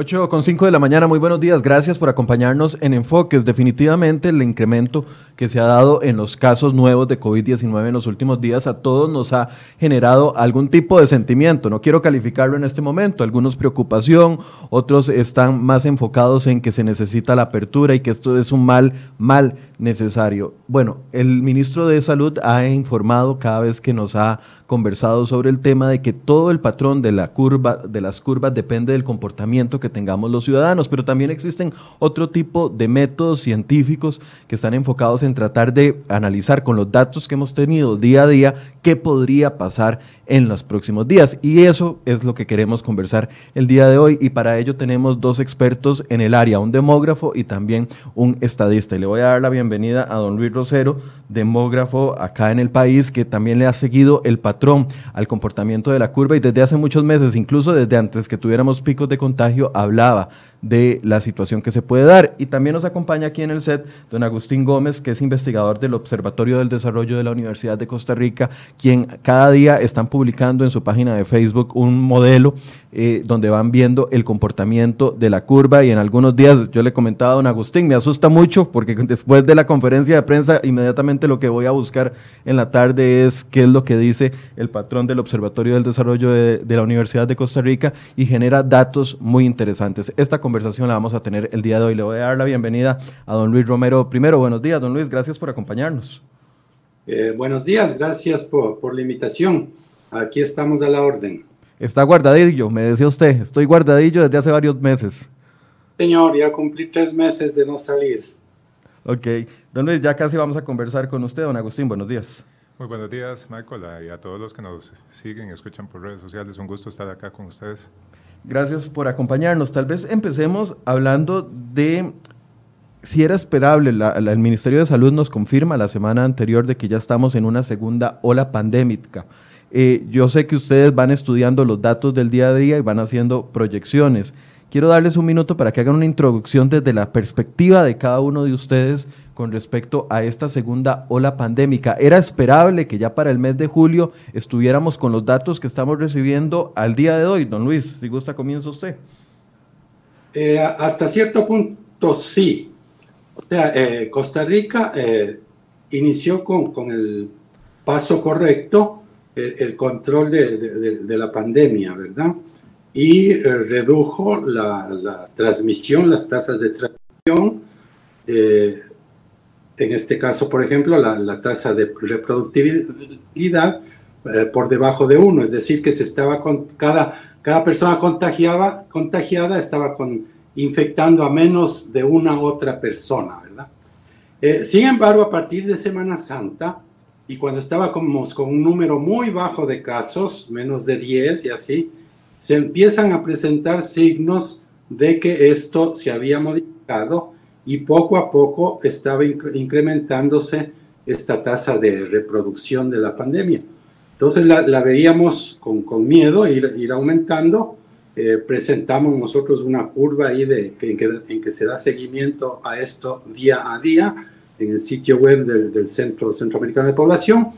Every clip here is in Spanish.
8 con 5 de la mañana, muy buenos días. Gracias por acompañarnos en Enfoques. Definitivamente el incremento que se ha dado en los casos nuevos de COVID-19 en los últimos días a todos nos ha generado algún tipo de sentimiento. No quiero calificarlo en este momento. Algunos preocupación, otros están más enfocados en que se necesita la apertura y que esto es un mal, mal necesario. Bueno, el ministro de Salud ha informado cada vez que nos ha conversado sobre el tema de que todo el patrón de la curva, de las curvas depende del comportamiento que tengamos los ciudadanos, pero también existen otro tipo de métodos científicos que están enfocados en tratar de analizar con los datos que hemos tenido día a día qué podría pasar en los próximos días. Y eso es lo que queremos conversar el día de hoy y para ello tenemos dos expertos en el área, un demógrafo y también un estadista. Y le voy a dar la bienvenida a don Luis Rosero, demógrafo acá en el país, que también le ha seguido el patrón al comportamiento de la curva y desde hace muchos meses, incluso desde antes que tuviéramos picos de contagio, hablaba de la situación que se puede dar. Y también nos acompaña aquí en el set don Agustín Gómez, que es investigador del Observatorio del Desarrollo de la Universidad de Costa Rica, quien cada día están publicando en su página de Facebook un modelo eh, donde van viendo el comportamiento de la curva y en algunos días yo le comentaba a don Agustín, me asusta mucho porque después de la conferencia de prensa inmediatamente lo que voy a buscar en la tarde es qué es lo que dice el patrón del Observatorio del Desarrollo de, de la Universidad de Costa Rica y genera datos muy interesantes. Esta conversación la vamos a tener el día de hoy. Le voy a dar la bienvenida a don Luis Romero. Primero, buenos días, don Luis, gracias por acompañarnos. Eh, buenos días, gracias por, por la invitación. Aquí estamos a la orden. Está guardadillo, me decía usted. Estoy guardadillo desde hace varios meses. Señor, ya cumplí tres meses de no salir. Ok. Don Luis, ya casi vamos a conversar con usted. Don Agustín, buenos días. Muy buenos días, Michael, y a todos los que nos siguen y escuchan por redes sociales. Un gusto estar acá con ustedes. Gracias por acompañarnos. Tal vez empecemos hablando de si era esperable. La, el Ministerio de Salud nos confirma la semana anterior de que ya estamos en una segunda ola pandémica. Eh, yo sé que ustedes van estudiando los datos del día a día y van haciendo proyecciones. Quiero darles un minuto para que hagan una introducción desde la perspectiva de cada uno de ustedes con respecto a esta segunda ola pandémica. ¿Era esperable que ya para el mes de julio estuviéramos con los datos que estamos recibiendo al día de hoy? Don Luis, si gusta, comienza usted. Eh, hasta cierto punto sí. O sea, eh, Costa Rica eh, inició con, con, el paso correcto, el, control de, de, la pandemia, ¿verdad? Y eh, redujo la, la, transmisión, las tasas de transmisión. Eh, en este caso, por ejemplo, la, la tasa de reproductividad eh, por debajo de uno, es decir, que se estaba con cada, cada persona contagiaba, contagiada estaba con, infectando a menos de una otra persona, ¿verdad? Eh, sin embargo, a partir de Semana Santa, y cuando estábamos con un número muy bajo de casos, menos de 10 y así, se empiezan a presentar signos de que esto se había modificado y poco a poco estaba incrementándose esta tasa de reproducción de la pandemia. Entonces la, la veíamos con, con miedo ir, ir aumentando. Eh, presentamos nosotros una curva ahí en, que, en que se da seguimiento a esto día a día en el sitio web del, del Centro Centroamericano de Población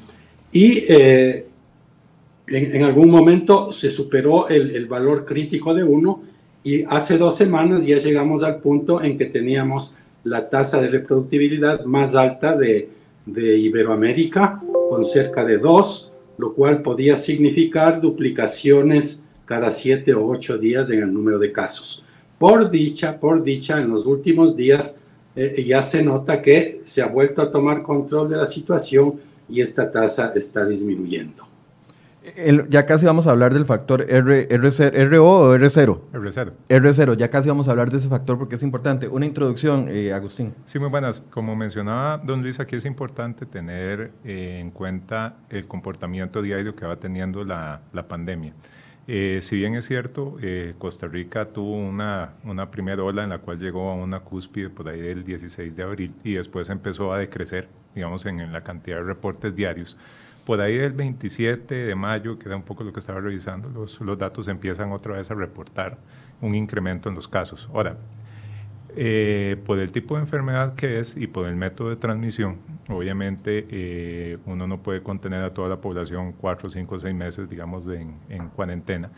y eh, en, en, algún momento se superó el, el valor crítico de uno y hace dos semanas ya llegamos al punto en que teníamos la tasa de reproductibilidad más alta de, de Iberoamérica, con cerca de 2, lo cual podía significar duplicaciones cada 7 o 8 días en el número de casos. Por dicha, por dicha, en los últimos días eh, ya se nota que se ha vuelto a tomar control de la situación y esta tasa está disminuyendo. El, ya casi vamos a hablar del factor R, R, RO o R0. R0. R0, ya casi vamos a hablar de ese factor porque es importante. Una introducción, eh, Agustín. Sí, muy buenas. Como mencionaba don Luis, aquí es importante tener eh, en cuenta el comportamiento diario que va teniendo la, la pandemia. Eh, si bien es cierto, eh, Costa Rica tuvo una, una primera ola en la cual llegó a una cúspide por ahí del 16 de abril y después empezó a decrecer, digamos, en, en la cantidad de reportes diarios por ahí del 27 de mayo, que era un poco lo que estaba revisando, los, los, datos empiezan otra vez a reportar un incremento en los casos. Ahora, eh, por el tipo de enfermedad que es y por el método de transmisión, obviamente eh, uno no puede contener a toda la población cuatro, cinco, seis meses, digamos, en, en, cuarentena.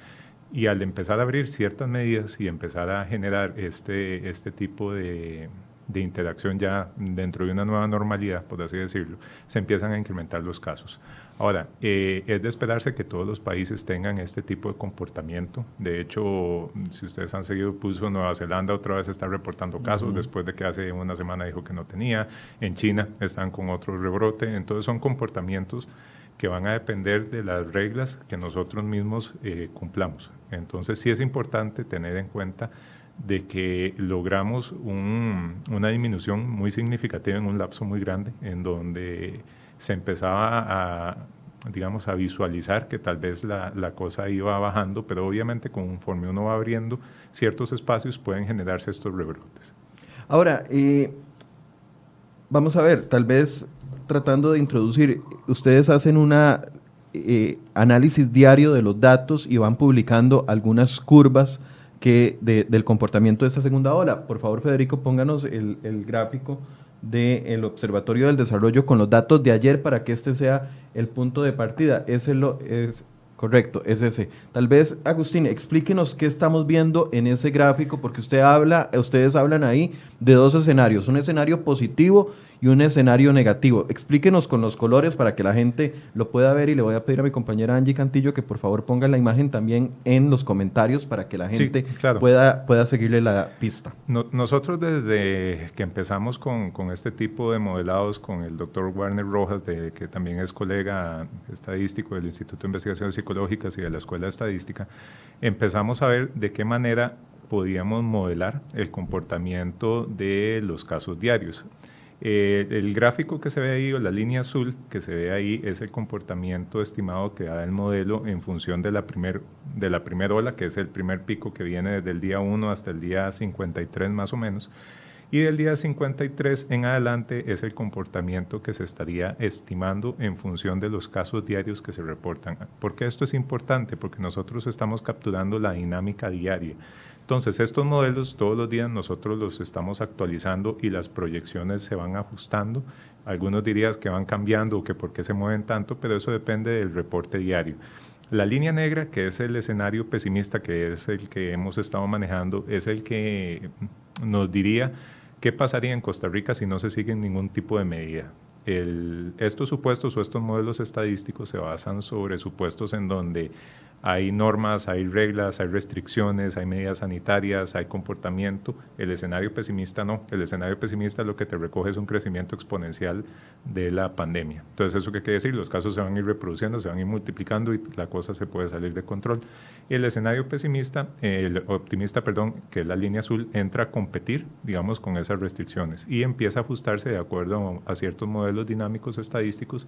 Y al empezar a abrir ciertas medidas y empezar a generar este, este tipo de, de interacción ya dentro de una nueva normalidad, por así decirlo, se empiezan a incrementar los casos. Ahora, eh, es de esperarse que todos los países tengan este tipo de comportamiento. De hecho, si ustedes han seguido pulso, Nueva Zelanda otra vez está reportando casos después de que hace una semana dijo que no tenía. En China están con otro rebrote. Entonces son comportamientos que van a depender de las reglas que nosotros mismos eh, cumplamos. Entonces sí es importante tener en cuenta de que logramos una disminución muy significativa en un lapso muy grande, en donde se empezaba a, digamos, a visualizar que tal vez la, cosa iba bajando, pero obviamente conforme uno va abriendo ciertos espacios pueden generarse estos rebrotes. Ahora, eh, vamos a ver, tal vez tratando de introducir, ustedes hacen un eh, análisis diario de los datos y van publicando algunas curvas que del comportamiento de esta segunda ola. Por favor, Federico, pónganos el, el gráfico del Observatorio del Desarrollo con los datos de ayer para que este sea el punto de partida. Ese lo, es correcto, es ese. Tal vez, Agustín, explíquenos qué estamos viendo en ese gráfico, porque usted habla, ustedes hablan ahí de dos escenarios, un escenario positivo y un escenario negativo. Explíquenos con los colores para que la gente lo pueda ver y le voy a pedir a mi compañera Angie Cantillo que por favor ponga la imagen también en los comentarios para que la gente pueda, pueda seguirle la pista. nosotros desde que empezamos con, con, este tipo de modelados con el doctor Warner Rojas, de, que también es colega estadístico del Instituto de Investigaciones Psicológicas y de la Escuela de Estadística, empezamos a ver de qué manera podíamos modelar el comportamiento de los casos diarios. Eh, el gráfico que se ve ahí, o la línea azul que se ve ahí, es el comportamiento estimado que da el modelo en función de la primera de la primera ola, que es el primer pico que viene desde el día 1 hasta el día 53 más o menos. Y del día 53 en adelante es el comportamiento que se estaría estimando en función de los casos diarios que se reportan. ¿Por qué esto es importante? Porque nosotros estamos capturando la dinámica diaria. Entonces, estos modelos todos los días nosotros los estamos actualizando y las proyecciones se van ajustando. Algunos dirían que van cambiando o que por qué se mueven tanto, pero eso depende del reporte diario. La línea negra, que es el escenario pesimista, que es el que hemos estado manejando, es el que nos diría qué pasaría en Costa Rica si no se sigue ningún tipo de medida. Estos supuestos o estos modelos estadísticos se basan sobre supuestos en donde hay normas, hay reglas, hay restricciones, hay medidas sanitarias, hay comportamiento. El escenario pesimista no. El escenario pesimista lo que te recoge es un crecimiento exponencial de la pandemia. Entonces, ¿eso qué quiere decir? Los casos se van a ir reproduciendo, se van a ir multiplicando y la cosa se puede salir de control. El escenario pesimista, el optimista, perdón, que es la línea azul, entra a competir, digamos, con esas restricciones y empieza a ajustarse de acuerdo a ciertos modelos dinámicos estadísticos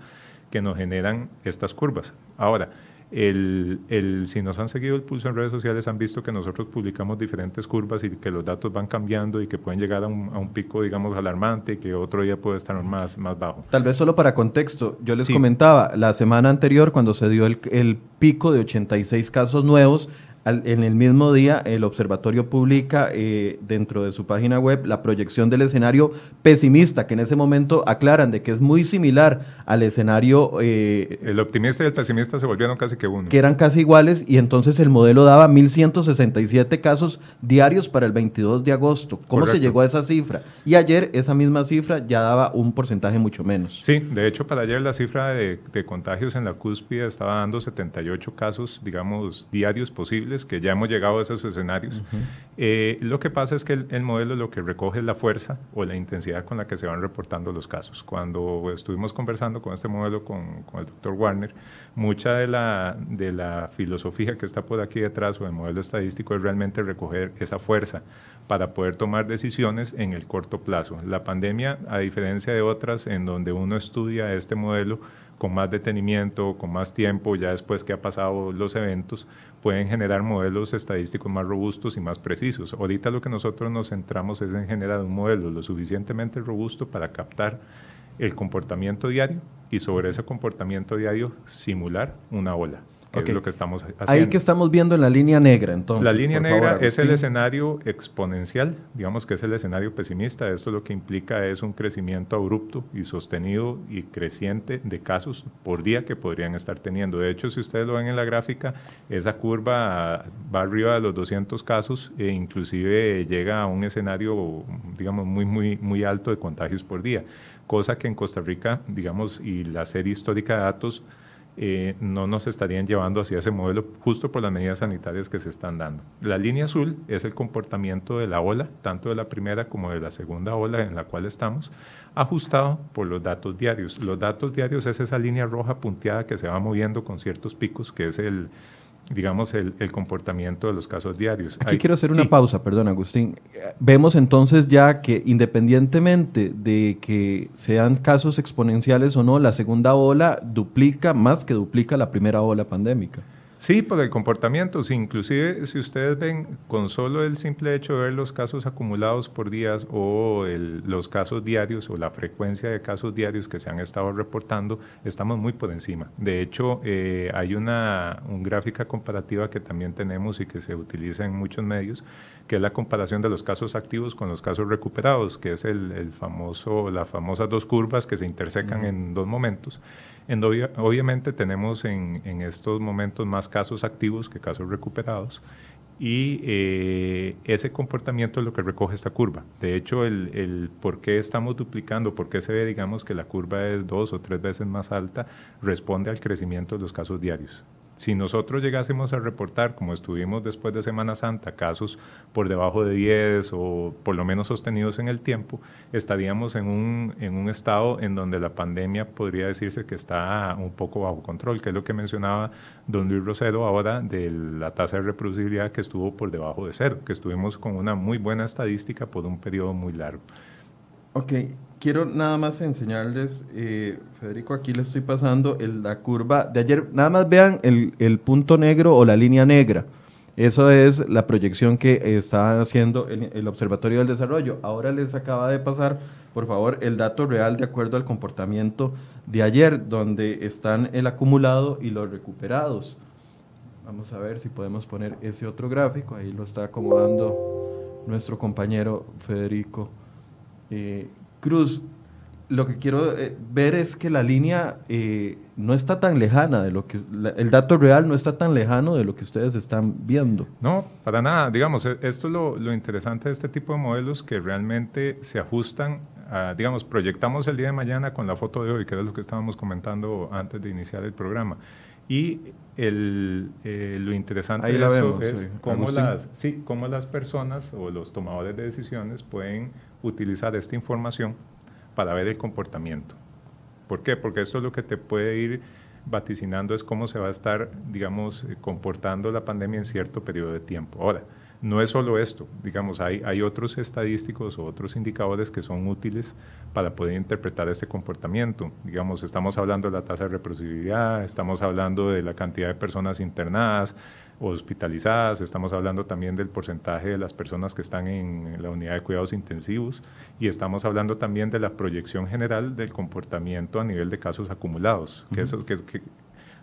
que nos generan estas curvas. Ahora, el, el, si nos han seguido el pulso en redes sociales, han visto que nosotros publicamos diferentes curvas y que los datos van cambiando y que pueden llegar a un, a un pico, digamos, alarmante y que otro día puede estar más, más bajo. Tal vez solo para contexto, yo les comentaba, la semana anterior, cuando se dio el, el pico de 86 casos nuevos, en el mismo día, el observatorio publica eh, dentro de su página web la proyección del escenario pesimista, que en ese momento aclaran de que es muy similar al escenario... Eh, el optimista y el pesimista se volvieron casi que uno. Que eran casi iguales y entonces el modelo daba 1.167 casos diarios para el 22 de agosto. ¿Cómo se llegó a esa cifra? Y ayer esa misma cifra ya daba un porcentaje mucho menos. Sí, de hecho para ayer la cifra de, de contagios en la cúspide estaba dando 78 casos, digamos, diarios posibles que ya hemos llegado a esos escenarios. Eh, lo que pasa es que el, modelo lo que recoge es la fuerza o la intensidad con la que se van reportando los casos. Cuando estuvimos conversando con este modelo con, con el doctor Warner, mucha de la, de la filosofía que está por aquí detrás o el modelo estadístico es realmente recoger esa fuerza para poder tomar decisiones en el corto plazo. La pandemia, a diferencia de otras en donde uno estudia este modelo, con más detenimiento, con más tiempo, ya después que ha pasado los eventos, pueden generar modelos estadísticos más robustos y más precisos. Ahorita lo que nosotros nos centramos es en generar un modelo lo suficientemente robusto para captar el comportamiento diario y sobre ese comportamiento diario simular una ola. Que es lo que estamos haciendo. Ahí que estamos viendo en la línea negra, entonces. La línea negra es el escenario exponencial, digamos que es el escenario pesimista. Esto lo que implica es un crecimiento abrupto y sostenido y creciente de casos por día que podrían estar teniendo. De hecho, si ustedes lo ven en la gráfica, esa curva va arriba de los 200 casos e inclusive llega a un escenario, digamos, muy, muy, muy alto de contagios por día cosa que en Costa Rica, digamos, y la serie histórica de datos eh, no nos estarían llevando hacia ese modelo justo por las medidas sanitarias que se están dando. La línea azul es el comportamiento de la ola, tanto de la primera como de la segunda ola en la cual estamos, ajustado por los datos diarios. Los datos diarios es esa línea roja punteada que se va moviendo con ciertos picos, que es el, digamos, el, comportamiento de los casos diarios. Aquí quiero hacer una pausa, perdón, Agustín. Vemos entonces ya que independientemente de que sean casos exponenciales o no, la segunda ola duplica, más que duplica la primera ola pandémica. Sí, por el comportamiento. Sí, inclusive si ustedes ven con solo el simple hecho de ver los casos acumulados por días o los casos diarios o la frecuencia de casos diarios que se han estado reportando, estamos muy por encima. De hecho, eh, hay una gráfica comparativa que también tenemos y que se utiliza en muchos medios, que es la comparación de los casos activos con los casos recuperados, que es el, famoso, las famosas dos curvas que se intersecan en dos momentos obviamente tenemos en, estos momentos más casos activos que casos recuperados y eh, ese comportamiento es lo que recoge esta curva. De hecho, el, el, por qué estamos duplicando, por qué se ve, digamos, que la curva es dos o tres veces más alta, responde al crecimiento de los casos diarios. Si nosotros llegásemos a reportar, como estuvimos después de Semana Santa, casos por debajo de 10 o por lo menos sostenidos en el tiempo, estaríamos en un, en un estado en donde la pandemia podría decirse que está un poco bajo control, que es lo que mencionaba don Luis Rosero ahora de la tasa de reproducibilidad que estuvo por debajo de cero, que estuvimos con una muy buena estadística por un periodo muy largo. Ok, quiero nada más enseñarles, eh, Federico, aquí le estoy pasando la curva de ayer. Nada más vean el, punto negro o la línea negra. Eso es la proyección que está haciendo el, Observatorio del Desarrollo. Ahora les acaba de pasar, por favor, el dato real de acuerdo al comportamiento de ayer, donde están el acumulado y los recuperados. Vamos a ver si podemos poner ese otro gráfico. Ahí lo está acomodando nuestro compañero Federico. Eh, Cruz, lo que quiero eh, ver es que la línea eh, no está tan lejana de lo que el dato real no está tan lejano de lo que ustedes están viendo. No, para nada. Digamos, e, esto es lo, interesante de este tipo de modelos que realmente se ajustan. A, digamos, proyectamos el día de mañana con la foto de hoy, que es lo que estábamos comentando antes de iniciar el programa. Y el, eh, lo interesante de eso es cómo, las, sí, cómo las personas o los tomadores de decisiones pueden utilizar esta información para ver el comportamiento. ¿Por qué? Porque esto es lo que te puede ir vaticinando es cómo se va a estar, digamos, eh, comportando la pandemia en cierto periodo de tiempo. Ahora, no es solo esto, digamos, hay, hay otros estadísticos o otros indicadores que son útiles para poder interpretar este comportamiento. Digamos, estamos hablando de la tasa de reproducibilidad, estamos hablando de la cantidad de personas internadas, hospitalizadas, estamos hablando también del porcentaje de las personas que están en la unidad de cuidados intensivos y estamos hablando también de la proyección general del comportamiento a nivel de casos acumulados. que eso, que, que,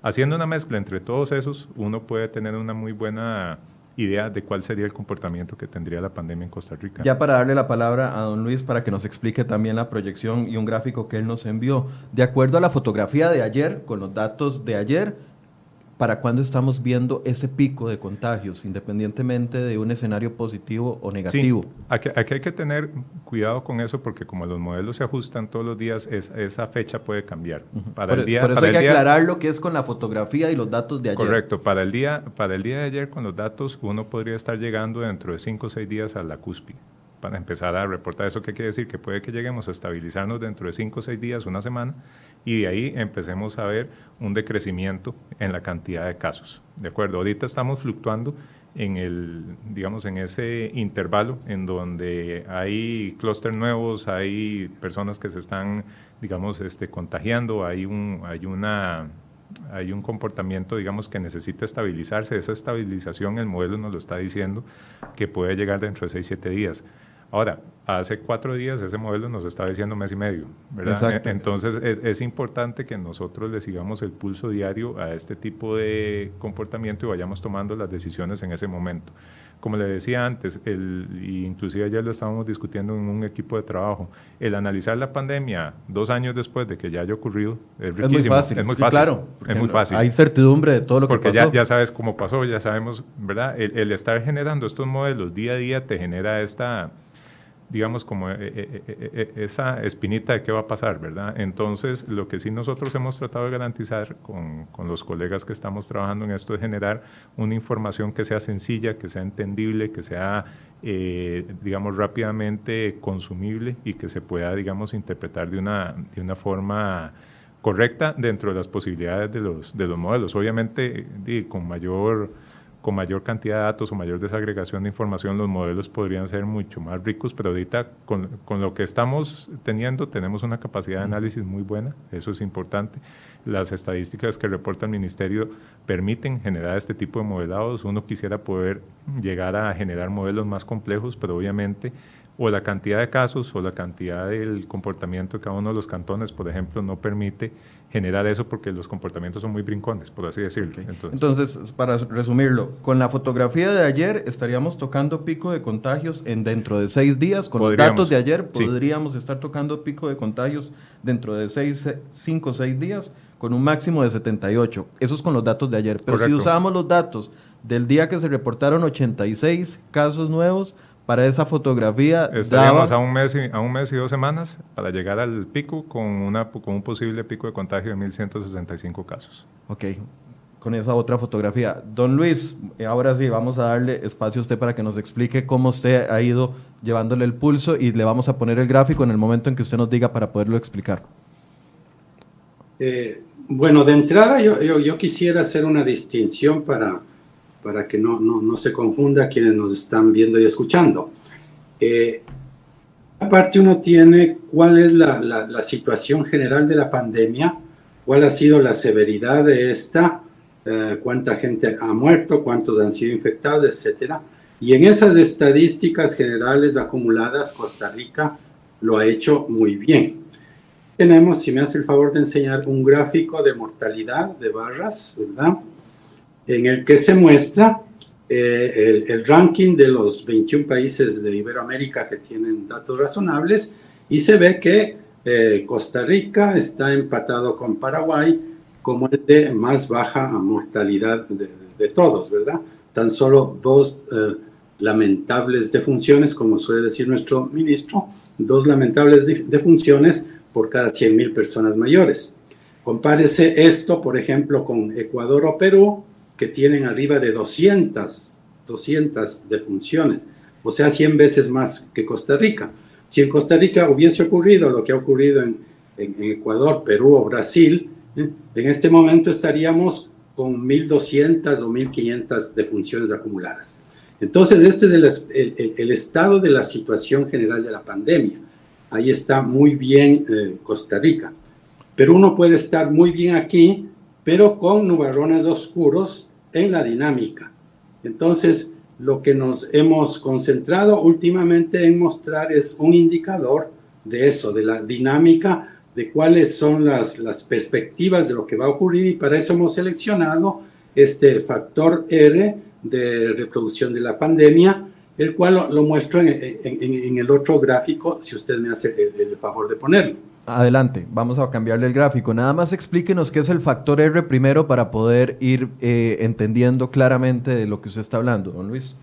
haciendo una mezcla entre todos esos, uno puede tener una muy buena idea de cuál sería el comportamiento que tendría la pandemia en Costa Rica. Ya para darle la palabra a don Luis para que nos explique también la proyección y un gráfico que él nos envió. De acuerdo a la fotografía de ayer, con los datos de ayer, para cuándo estamos viendo ese pico de contagios, independientemente de un escenario positivo o negativo. Sí, aquí, hay que tener cuidado con eso porque como los modelos se ajustan todos los días, esa fecha puede cambiar. para el día, por eso hay que aclarar lo que es con la fotografía y los datos de ayer. Correcto, para el, día, para el día de ayer con los datos uno podría estar llegando dentro de 5 o 6 días a la cúspide para empezar a reportar. ¿Eso qué quiere decir? Que puede que lleguemos a estabilizarnos dentro de 5 o 6 días, una semana, y de ahí empecemos a ver un decrecimiento en la cantidad de casos. ¿De acuerdo? Ahorita estamos fluctuando en el, digamos, en ese intervalo en donde hay clústeres nuevos, hay personas que se están, digamos, este, contagiando, hay un, hay una hay un comportamiento, digamos, que necesita estabilizarse. Esa estabilización, el modelo nos lo está diciendo, que puede llegar dentro de 6, 7 días. Ahora, hace cuatro días ese modelo nos está diciendo mes y medio, ¿verdad? E, entonces es, importante que nosotros le sigamos el pulso diario a este tipo de comportamiento y vayamos tomando las decisiones en ese momento. Como le decía antes, el, inclusive ayer lo estábamos discutiendo en un equipo de trabajo, el analizar la pandemia dos años después de que ya haya ocurrido es riquísimo. Es muy fácil. Es muy fácil. claro. Es muy fácil. Hay certidumbre de todo lo que pasó. Porque ya, ya sabes cómo pasó, ya sabemos, ¿verdad? El, el estar generando estos modelos día a día te genera esta digamos, como eh, eh, eh, esa espinita de qué va a pasar, ¿verdad? Entonces, lo que sí nosotros hemos tratado de garantizar con, con, los colegas que estamos trabajando en esto es generar una información que sea sencilla, que sea entendible, que sea, digamos, rápidamente consumible y que se pueda, digamos, interpretar de una, de una forma correcta dentro de las posibilidades de los, de los modelos. Obviamente, con mayor con mayor cantidad de datos o mayor desagregación de información, los modelos podrían ser mucho más ricos, pero ahorita con, con, lo que estamos teniendo tenemos una capacidad de análisis muy buena, eso es importante. Las estadísticas que reporta el Ministerio permiten generar este tipo de modelados. Uno quisiera poder llegar a generar modelos más complejos, pero obviamente o la cantidad de casos o la cantidad del comportamiento de cada uno de los cantones, por ejemplo, no permite generar eso porque los comportamientos son muy brincones, por así decirlo. Entonces, para resumirlo, con la fotografía de ayer estaríamos tocando pico de contagios en dentro de seis días, con los datos de ayer podríamos estar tocando pico de contagios dentro de seis, cinco o seis días con un máximo de 78. Eso es con los datos de ayer. Pero si usamos los datos del día que se reportaron 86 casos nuevos, para esa fotografía. Estaríamos a, un mes y, a un mes y dos semanas para llegar al pico con, una, con un posible pico de contagio de 1.165 casos. Ok, con esa otra fotografía. Don Luis, eh, ahora sí, vamos a darle espacio a usted para que nos explique cómo usted ha ido llevándole el pulso y le vamos a poner el gráfico en el momento en que usted nos diga para poderlo explicar. Eh, bueno, de entrada yo, yo, yo quisiera hacer una distinción para para que no, no, no, se confunda quienes nos están viendo y escuchando. Eh, aparte uno tiene cuál es la, la, situación general de la pandemia, cuál ha sido la severidad de esta, eh, cuánta gente ha muerto, cuántos han sido infectados, etcétera. Y en esas estadísticas generales acumuladas, Costa Rica lo ha hecho muy bien. Tenemos, si me hace el favor de enseñar, un gráfico de mortalidad de barras, ¿verdad? En el que se muestra eh, el, ranking de los 21 países de Iberoamérica que tienen datos razonables y se ve que eh, Costa Rica está empatado con Paraguay como el de más baja mortalidad de, todos, ¿verdad? Tan solo dos eh, lamentables defunciones, como suele decir nuestro ministro, dos lamentables defunciones por cada 100.000 personas mayores. Compárese esto, por ejemplo, con Ecuador o Perú, que tienen arriba de 200, 200 defunciones, o sea, 100 veces más que Costa Rica. Si en Costa Rica hubiese ocurrido lo que ha ocurrido en, Ecuador, Perú o Brasil, ¿eh? en este momento estaríamos con 1.200 o 1.500 defunciones acumuladas. Entonces, este es el, el, estado de la situación general de la pandemia. Ahí está muy bien eh, Costa Rica. Pero uno puede estar muy bien aquí, pero con nubarrones oscuros en la dinámica. Entonces, lo que nos hemos concentrado últimamente en mostrar es un indicador de eso, de la dinámica, de cuáles son las, las perspectivas de lo que va a ocurrir y para eso hemos seleccionado este factor R de reproducción de la pandemia, el cual lo, muestro en, en, el otro gráfico, si usted me hace el favor de ponerlo. Adelante, vamos a cambiarle el gráfico. Nada más explíquenos qué es el factor R primero para poder ir eh, entendiendo claramente de lo que usted está hablando, don Luis.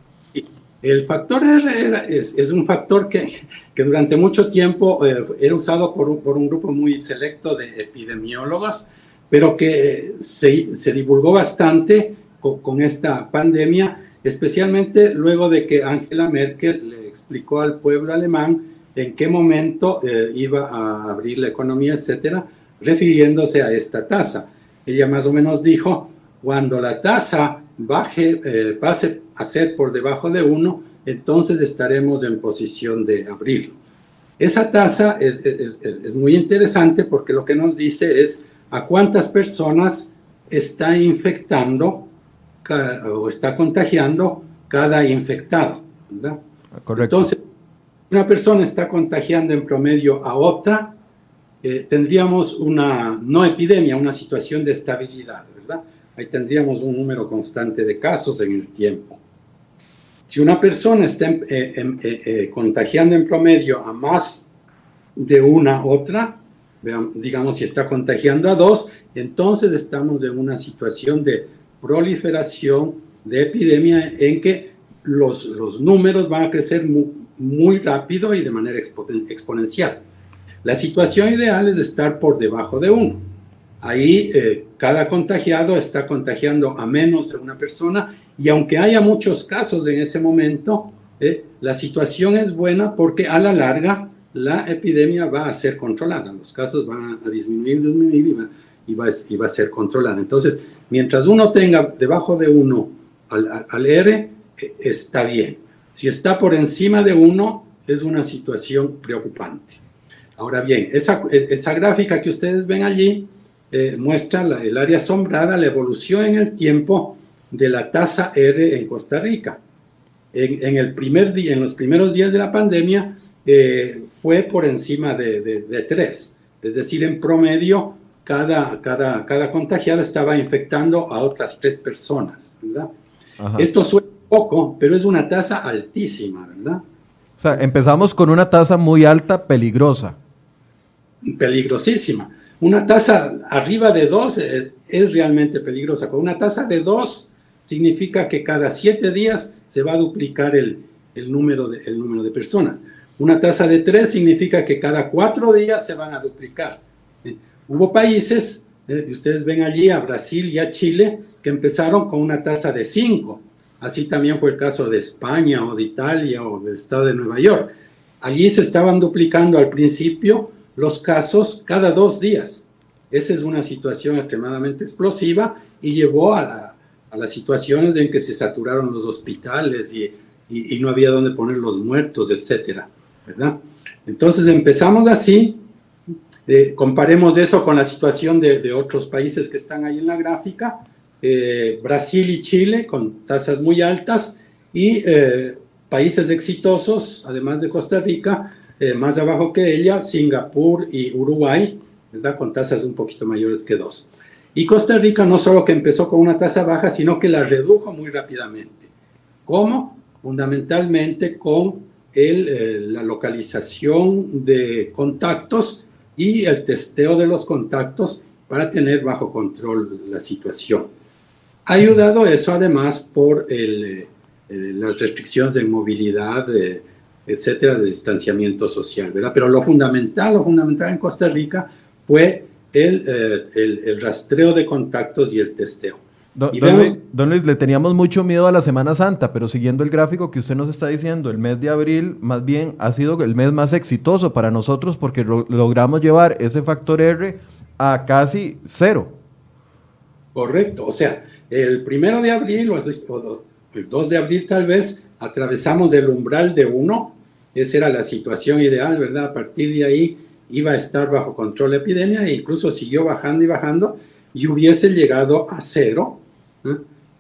El factor R es, un factor que, que, durante mucho tiempo eh, era usado por por un, grupo muy selecto de epidemiólogos, pero que se, se divulgó bastante con, con, esta pandemia, especialmente luego de que Angela Merkel le explicó al pueblo alemán en qué momento eh, iba a abrir la economía, etcétera, refiriéndose a esta tasa. Ella más o menos dijo, cuando la tasa baje, eh, pase a ser por debajo de uno, entonces estaremos en posición de abrirlo. Esa tasa es, es, es, muy interesante porque lo que nos dice es a cuántas personas está infectando o está contagiando cada infectado. ¿verdad? Correcto. Entonces, una persona está contagiando en promedio a otra, eh, tendríamos una, no epidemia, una situación de estabilidad, ¿verdad? Ahí tendríamos un número constante de casos en el tiempo. Si una persona está eh, eh, contagiando en promedio a más de una otra, digamos si está contagiando a dos, entonces estamos en una situación de proliferación de epidemia en que los, los números van a crecer muy, muy rápido y de manera exponencial. La situación ideal es estar por debajo de uno. Ahí eh, cada contagiado está contagiando a menos de una persona y aunque haya muchos casos en ese momento, eh, la situación es buena porque a la larga la epidemia va a ser controlada, los casos van a disminuir, disminuir y va, y va, a ser controlada. Entonces, mientras uno tenga debajo de uno al, al R, eh, está bien. Si está por encima de uno, es una situación preocupante. Ahora bien, esa, esa gráfica que ustedes ven allí eh, muestra el área asombrada, la evolución en el tiempo de la tasa R en Costa Rica. En, el primer día, en los primeros días de la pandemia eh, fue por encima de, de, 3. Es decir, en promedio, cada, cada, cada contagiado estaba infectando a otras tres personas. ¿verdad? Esto suena poco, pero es una tasa altísima, ¿verdad? O sea, empezamos con una tasa muy alta, peligrosa peligrosísima. Una tasa arriba de 2 es, realmente peligrosa. Con una tasa de 2 significa que cada 7 días se va a duplicar el, número de, el número de personas. Una tasa de 3 significa que cada 4 días se van a duplicar. Eh, hubo países, eh, ustedes ven allí a Brasil y a Chile, que empezaron con una tasa de 5. Así también fue el caso de España o de Italia o del estado de Nueva York. Allí se estaban duplicando al principio los casos cada dos días. Esa es una situación extremadamente explosiva y llevó a, las situaciones en que se saturaron los hospitales y, no había dónde poner los muertos, etcétera. Entonces empezamos así, eh, comparemos eso con la situación de, otros países que están ahí en la gráfica, eh, Brasil y Chile con tasas muy altas y eh, países exitosos, además de Costa Rica, eh, más abajo que ella, Singapur y Uruguay, ¿verdad? con tasas un poquito mayores que dos. Y Costa Rica no solo que empezó con una tasa baja, sino que la redujo muy rápidamente. ¿Cómo? Fundamentalmente con el, eh, la localización de contactos y el testeo de los contactos para tener bajo control la situación. Ha ayudado eso además por el, eh, las restricciones de movilidad, de, etcétera, de distanciamiento social, ¿verdad? Pero lo fundamental, lo fundamental en Costa Rica fue el, eh, el, rastreo de contactos y el testeo. Don, Luis, le teníamos mucho miedo a la Semana Santa, pero siguiendo el gráfico que usted nos está diciendo, el mes de abril más bien ha sido el mes más exitoso para nosotros porque logramos llevar ese factor R a casi cero. Correcto, o sea, el primero de abril o el 2 de abril tal vez atravesamos el umbral de 1 esa era la situación ideal, ¿verdad? A partir de ahí iba a estar bajo control la epidemia e incluso siguió bajando y bajando y hubiese llegado a cero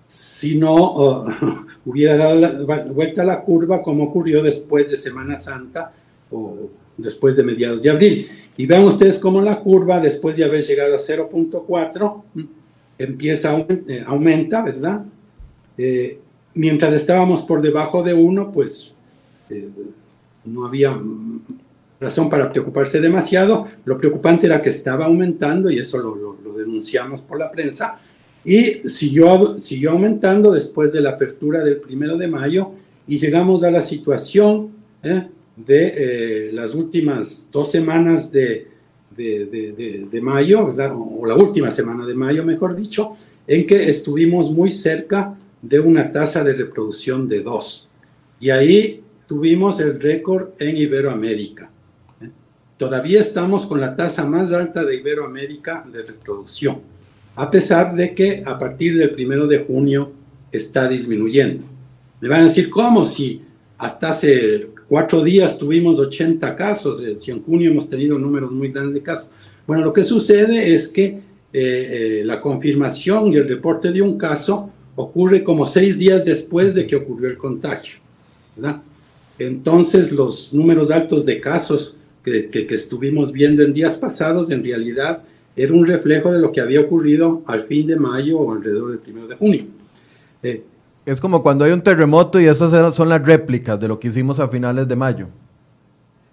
si no hubiera dado la vuelta a la curva como ocurrió después de Semana Santa o después de mediados de abril. Y vean ustedes cómo la curva, después de haber llegado a 0.4, empieza a eh, aumenta, ¿verdad? Eh, mientras estábamos por debajo de 1, pues eh, no había razón para preocuparse demasiado. Lo preocupante era que estaba aumentando y eso lo, denunciamos por la prensa. Y siguió, siguió aumentando después de la apertura del primero de mayo y llegamos a la situación ¿eh? de eh, las últimas dos semanas de, de, mayo, o la última semana de mayo, mejor dicho, en que estuvimos muy cerca de una tasa de reproducción de dos. Y ahí tuvimos el récord en Iberoamérica. ¿eh? Todavía estamos con la tasa más alta de Iberoamérica de reproducción, a pesar de que a partir del primero de junio está disminuyendo. Me van a decir, ¿cómo? Si hasta hace cuatro días tuvimos 80 casos, eh, si en junio hemos tenido números muy grandes de casos. Bueno, lo que sucede es que eh, la confirmación y el reporte de un caso ocurre como seis días después de que ocurrió el contagio. ¿verdad? Entonces, los números altos de casos que, que, estuvimos viendo en días pasados, en realidad, era un reflejo de lo que había ocurrido al fin de mayo o alrededor del primero de junio. Eh, es como cuando hay un terremoto y esas son las réplicas de lo que hicimos a finales de mayo.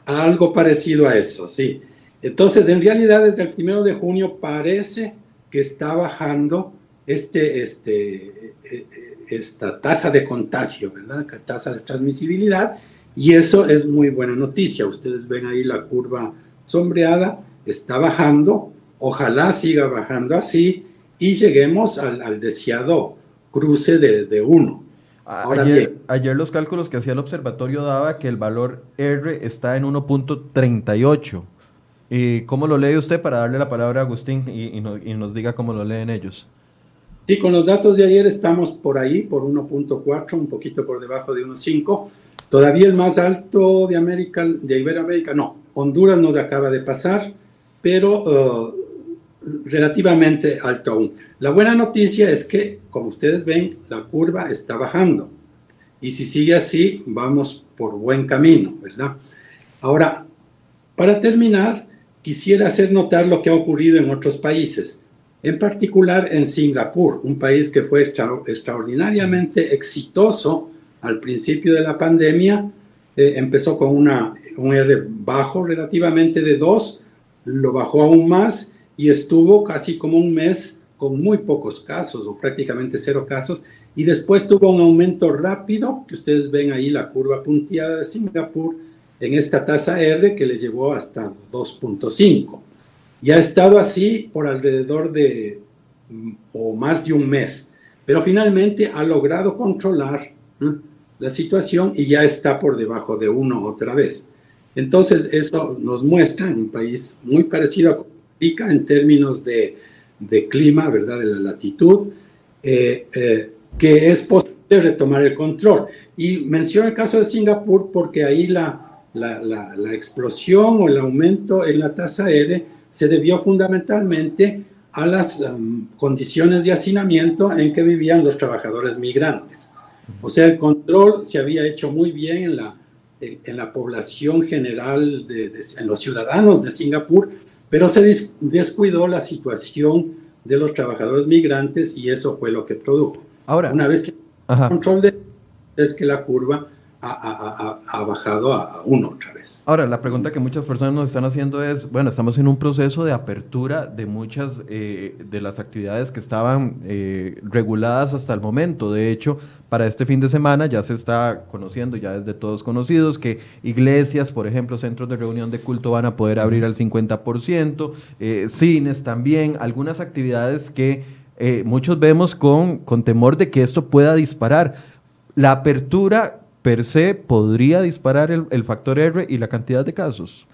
Algo parecido a eso, sí. Entonces, en realidad, desde el primero de junio parece que está bajando este, este, eh, eh, esta tasa de contagio, ¿verdad? Tasa de transmisibilidad, y eso es muy buena noticia. Ustedes ven ahí la curva sombreada, está bajando, ojalá siga bajando así y lleguemos al, deseado cruce de, uno. Ahora ayer, ayer, los cálculos que hacía el observatorio daba que el valor R está en 1.38. ¿Y cómo lo lee usted para darle la palabra a Agustín y, y nos diga cómo lo leen ellos? Sí, con los datos de ayer estamos por ahí, por 1.4, un poquito por debajo de 1.5. Todavía el más alto de América, de Iberoamérica, no. Honduras nos acaba de pasar, pero uh, relativamente alto aún. La buena noticia es que, como ustedes ven, la curva está bajando. Y si sigue así, vamos por buen camino, ¿verdad? Ahora, para terminar, quisiera hacer notar lo que ha ocurrido en otros países en particular en Singapur, un país que fue extraordinariamente exitoso al principio de la pandemia. Eh, empezó con una, un R bajo relativamente de 2, lo bajó aún más y estuvo casi como un mes con muy pocos casos o prácticamente cero casos y después tuvo un aumento rápido, que ustedes ven ahí la curva punteada de Singapur, en esta tasa R que le llevó hasta 2.5. Y ha estado así por alrededor de o más de un mes, pero finalmente ha logrado controlar la situación y ya está por debajo de uno otra vez. Entonces, eso nos muestra en un país muy parecido a En términos de, de clima, ¿verdad? De la latitud, eh, eh, que es posible retomar el control. Y menciono el caso de Singapur porque ahí la, la, la, la explosión o el aumento en la tasa R se debió fundamentalmente a las um, condiciones de hacinamiento en que vivían los trabajadores migrantes. O sea, el control se había hecho muy bien en la, en, la población general, de, en los ciudadanos de Singapur, pero se descuidó la situación de los trabajadores migrantes y eso fue lo que produjo. Ahora, una vez que el control de, es que la curva ha, bajado a uno otra vez. Ahora, la pregunta que muchas personas nos están haciendo es, bueno, estamos en un proceso de apertura de muchas eh, de las actividades que estaban eh, reguladas hasta el momento. De hecho, para este fin de semana ya se está conociendo, ya es de todos conocidos, que iglesias, por ejemplo, centros de reunión de culto van a poder abrir al 50%, eh, cines también, algunas actividades que muchos vemos con, con temor de que esto pueda disparar. La apertura per se podría disparar el, factor R y la cantidad de casos?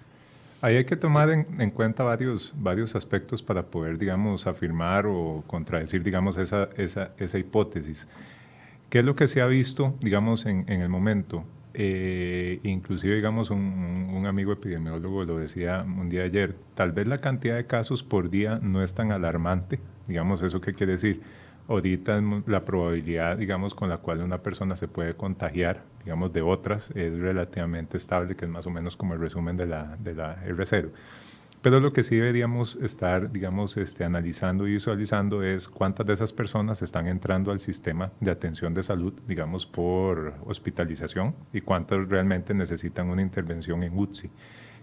Ahí hay que tomar en, cuenta varios, varios aspectos para poder, digamos, afirmar o contradecir, digamos, esa, esa, hipótesis. ¿Qué es lo que se ha visto, digamos, en, en el momento? Eh, inclusive, digamos, un, un, amigo epidemiólogo lo decía un día ayer, tal vez la cantidad de casos por día no es tan alarmante, digamos, ¿eso qué quiere decir? Ahorita la probabilidad, digamos, con la cual una persona se puede contagiar, digamos, de otras es relativamente estable, que es más o menos como el resumen de la, de la R0. Pero lo que sí deberíamos estar, digamos, este, analizando y visualizando es cuántas de esas personas están entrando al sistema de atención de salud, digamos, por hospitalización y cuántas realmente necesitan una intervención en UTSI,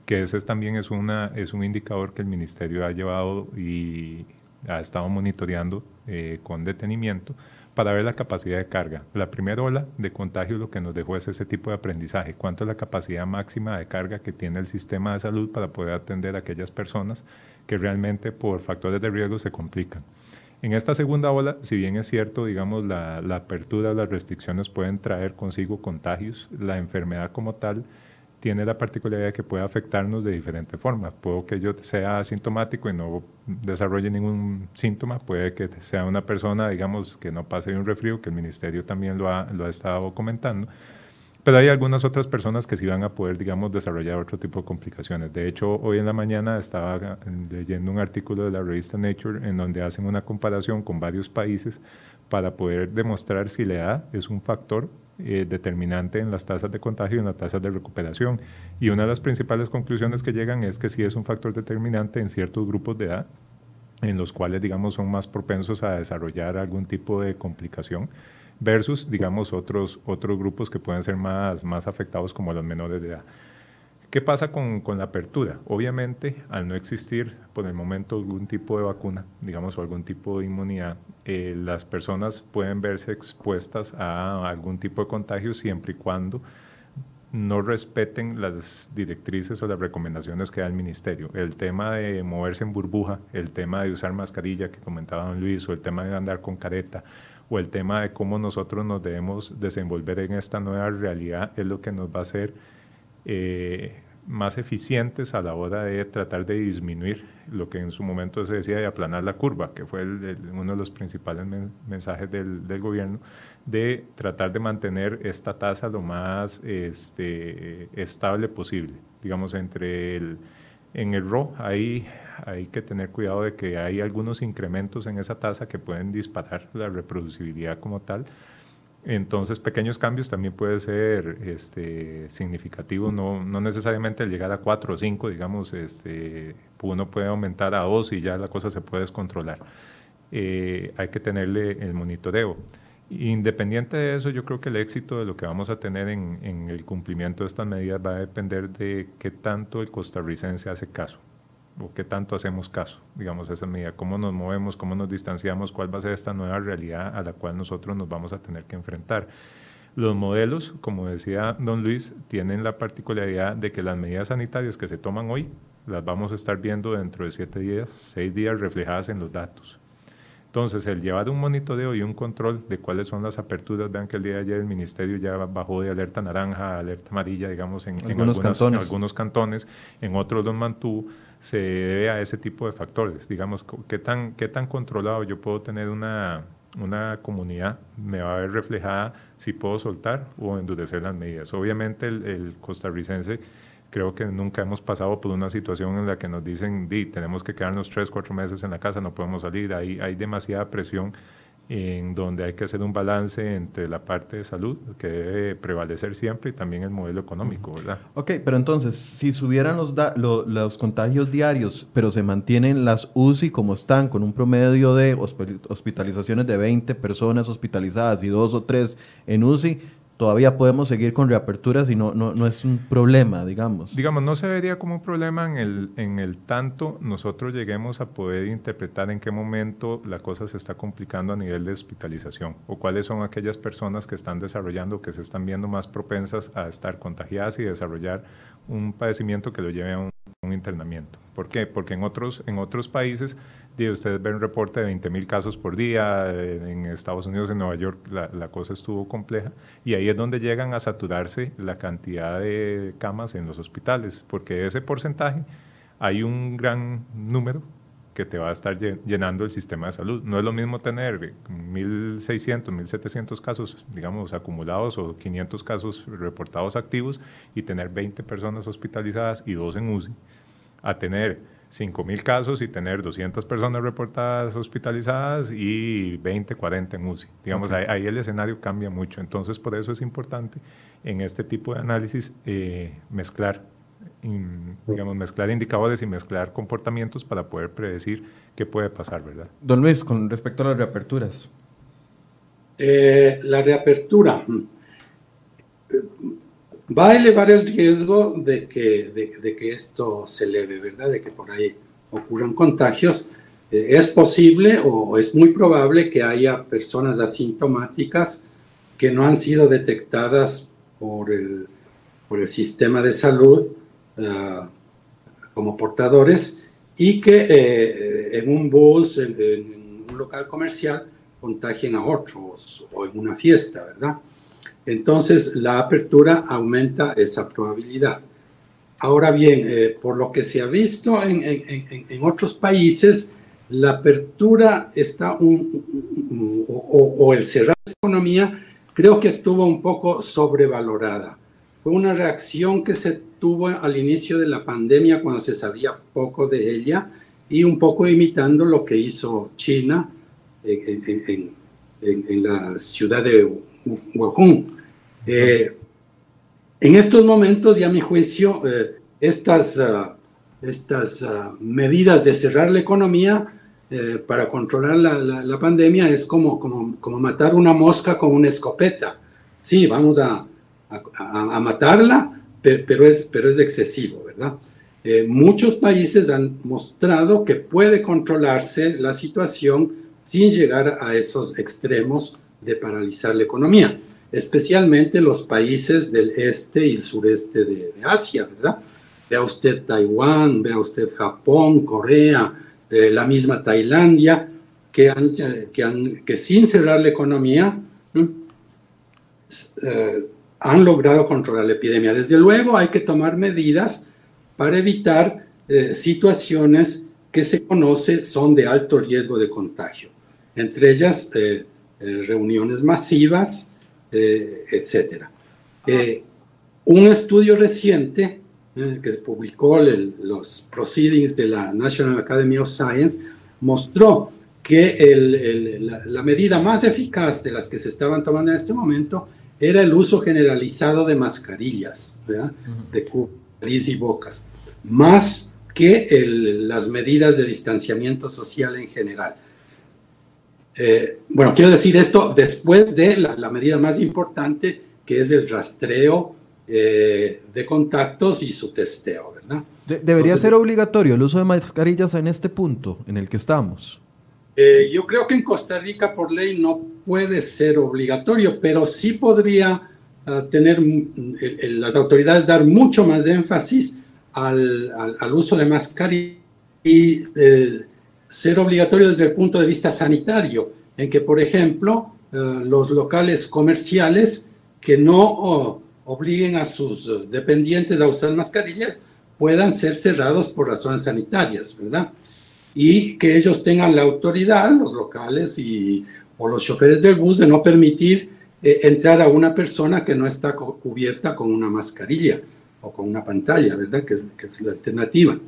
que ese también es, una, es un indicador que el ministerio ha llevado y ha estado monitoreando eh, con detenimiento para ver la capacidad de carga. La primera ola de contagio lo que nos dejó es ese tipo de aprendizaje, cuánto es la capacidad máxima de carga que tiene el sistema de salud para poder atender a aquellas personas que realmente por factores de riesgo se complican. En esta segunda ola, si bien es cierto, digamos, la, la apertura, las restricciones pueden traer consigo contagios, la enfermedad como tal tiene la particularidad de que puede afectarnos de diferentes formas. Puedo que yo sea asintomático y no desarrolle ningún síntoma, puede que sea una persona, digamos, que no pase de un resfrío, que el ministerio también lo ha, lo ha estado comentando, pero hay algunas otras personas que sí van a poder, digamos, desarrollar otro tipo de complicaciones. De hecho, hoy en la mañana estaba leyendo un artículo de la revista Nature en donde hacen una comparación con varios países para poder demostrar si la edad es un factor eh, determinante en las tasas de contagio y en las tasas de recuperación. Y una de las principales conclusiones que llegan es que sí es un factor determinante en ciertos grupos de edad, en los cuales, digamos, son más propensos a desarrollar algún tipo de complicación versus, digamos, otros, otros grupos que pueden ser más, más afectados como los menores de edad. ¿Qué pasa con, con, la apertura? Obviamente, al no existir por el momento algún tipo de vacuna, digamos, o algún tipo de inmunidad, eh, las personas pueden verse expuestas a algún tipo de contagio siempre y cuando no respeten las directrices o las recomendaciones que da el ministerio. El tema de moverse en burbuja, el tema de usar mascarilla que comentaba don Luis, o el tema de andar con careta, o el tema de cómo nosotros nos debemos desenvolver en esta nueva realidad, es lo que nos va a hacer eh, más eficientes a la hora de tratar de disminuir lo que en su momento se decía de aplanar la curva, que fue uno de los principales mensajes del, gobierno, de tratar de mantener esta tasa lo más este, estable posible. Digamos, entre el, en el RO hay, hay que tener cuidado de que hay algunos incrementos en esa tasa que pueden disparar la reproducibilidad como tal, entonces, pequeños cambios también puede ser este, significativo, no, no necesariamente el llegar a 4 o 5, digamos, este, uno puede aumentar a 2 y ya la cosa se puede descontrolar. Eh, hay que tenerle el monitoreo. Independiente de eso, yo creo que el éxito de lo que vamos a tener en, en el cumplimiento de estas medidas va a depender de qué tanto el costarricense hace caso o qué tanto hacemos caso, digamos, esa medida, cómo nos movemos, cómo nos distanciamos, cuál va a ser esta nueva realidad a la cual nosotros nos vamos a tener que enfrentar. Los modelos, como decía don Luis, tienen la particularidad de que las medidas sanitarias que se toman hoy las vamos a estar viendo dentro de siete días, seis días reflejadas en los datos. Entonces, el llevar un monitoreo y un control de cuáles son las aperturas, vean que el día de ayer el ministerio ya bajó de alerta naranja a alerta amarilla, digamos, en algunos, cantones. en algunos cantones, en otros los mantuvo se debe a ese tipo de factores. Digamos, qué tan, qué tan controlado yo puedo tener una, una comunidad, me va a ver reflejada si puedo soltar o endurecer las medidas. Obviamente el, costarricense creo que nunca hemos pasado por una situación en la que nos dicen, Di, tenemos que quedarnos tres, cuatro meses en la casa, no podemos salir, hay, hay demasiada presión en donde hay que hacer un balance entre la parte de salud, que debe prevalecer siempre, y también el modelo económico, ¿verdad? Ok, pero entonces, si subieran los, los contagios diarios, pero se mantienen las UCI como están, con un promedio de hospitalizaciones de 20 personas hospitalizadas y dos o tres en UCI, todavía podemos seguir con reaperturas y no, no, no es un problema, digamos. Digamos, no se vería como un problema en el, en el tanto nosotros lleguemos a poder interpretar en qué momento la cosa se está complicando a nivel de hospitalización o cuáles son aquellas personas que están desarrollando, que se están viendo más propensas a estar contagiadas y desarrollar un padecimiento que lo lleve a un, un internamiento. ¿Por qué? Porque en otros, en otros países ustedes ven un reporte de 20 mil casos por día, eh, en Estados Unidos, en Nueva York, la, la, cosa estuvo compleja, y ahí es donde llegan a saturarse la cantidad de camas en los hospitales, porque de ese porcentaje hay un gran número que te va a estar llenando el sistema de salud. No es lo mismo tener 1.600, 1.700 casos, digamos, acumulados o 500 casos reportados activos y tener 20 personas hospitalizadas y dos en UCI, a tener 5.000 casos y tener 200 personas reportadas hospitalizadas y 20, 40 en UCI. Digamos, ahí, el escenario cambia mucho. Entonces, por eso es importante en este tipo de análisis eh, mezclar, digamos, mezclar indicadores y mezclar comportamientos para poder predecir qué puede pasar, ¿verdad? Don Luis, con respecto a las reaperturas. Eh, la reapertura va a elevar el riesgo de que, de, que esto se eleve, ¿verdad? De que por ahí ocurran contagios. Eh, es posible o es muy probable que haya personas asintomáticas que no han sido detectadas por el, por el sistema de salud ah, como portadores y que eh, en un bus, en, en, un local comercial, contagien a otros o en una fiesta, ¿verdad? Entonces, la apertura aumenta esa probabilidad. Ahora bien, eh, por lo que se ha visto en, otros países, la apertura está un, o, el cerrar la economía creo que estuvo un poco sobrevalorada. Fue una reacción que se tuvo al inicio de la pandemia cuando se sabía poco de ella y un poco imitando lo que hizo China en, en la ciudad de Wuhan Eh, en estos momentos, ya a mi juicio, eh, estas, ah, estas ah, medidas de cerrar la economía para controlar la, pandemia es como, como, como, matar una mosca con una escopeta. Sí, vamos a, a, matarla, pero, es, pero es excesivo, ¿verdad? muchos países han mostrado que puede controlarse la situación sin llegar a esos extremos de paralizar la economía, especialmente los países del este y el sureste de, Asia, ¿verdad? Vea usted Taiwán, vea usted Japón, Corea, eh, la misma Tailandia, que, han, que, han, que sin cerrar la economía eh, han logrado controlar la epidemia. Desde luego hay que tomar medidas para evitar eh, situaciones que se conoce son de alto riesgo de contagio, entre ellas eh, eh, reuniones masivas, etc. un estudio reciente que se publicó en los proceedings de la National Academy of Science mostró que la, medida más eficaz de las que se estaban tomando en este momento era el uso generalizado de mascarillas, de nariz y bocas, más que las medidas de distanciamiento social en general. Eh, bueno, quiero decir esto después de la, medida más importante, que es el rastreo eh, de contactos y su testeo, ¿verdad? ¿Debería ser obligatorio el uso de mascarillas en este punto en el que estamos? Eh, yo creo que en Costa Rica por ley no puede ser obligatorio, pero sí podría ah, tener las autoridades dar mucho más énfasis al, al, uso de mascarilla y eh, ser obligatorio desde el punto de vista sanitario, en que, por ejemplo, eh, los locales comerciales que no obliguen a sus dependientes a usar mascarillas puedan ser cerrados por razones sanitarias, ¿verdad? Y que ellos tengan la autoridad, los locales y, o los choferes del bus, de no permitir eh, entrar a una persona que no está cubierta con una mascarilla o con una pantalla, ¿verdad? Que es, la alternativa.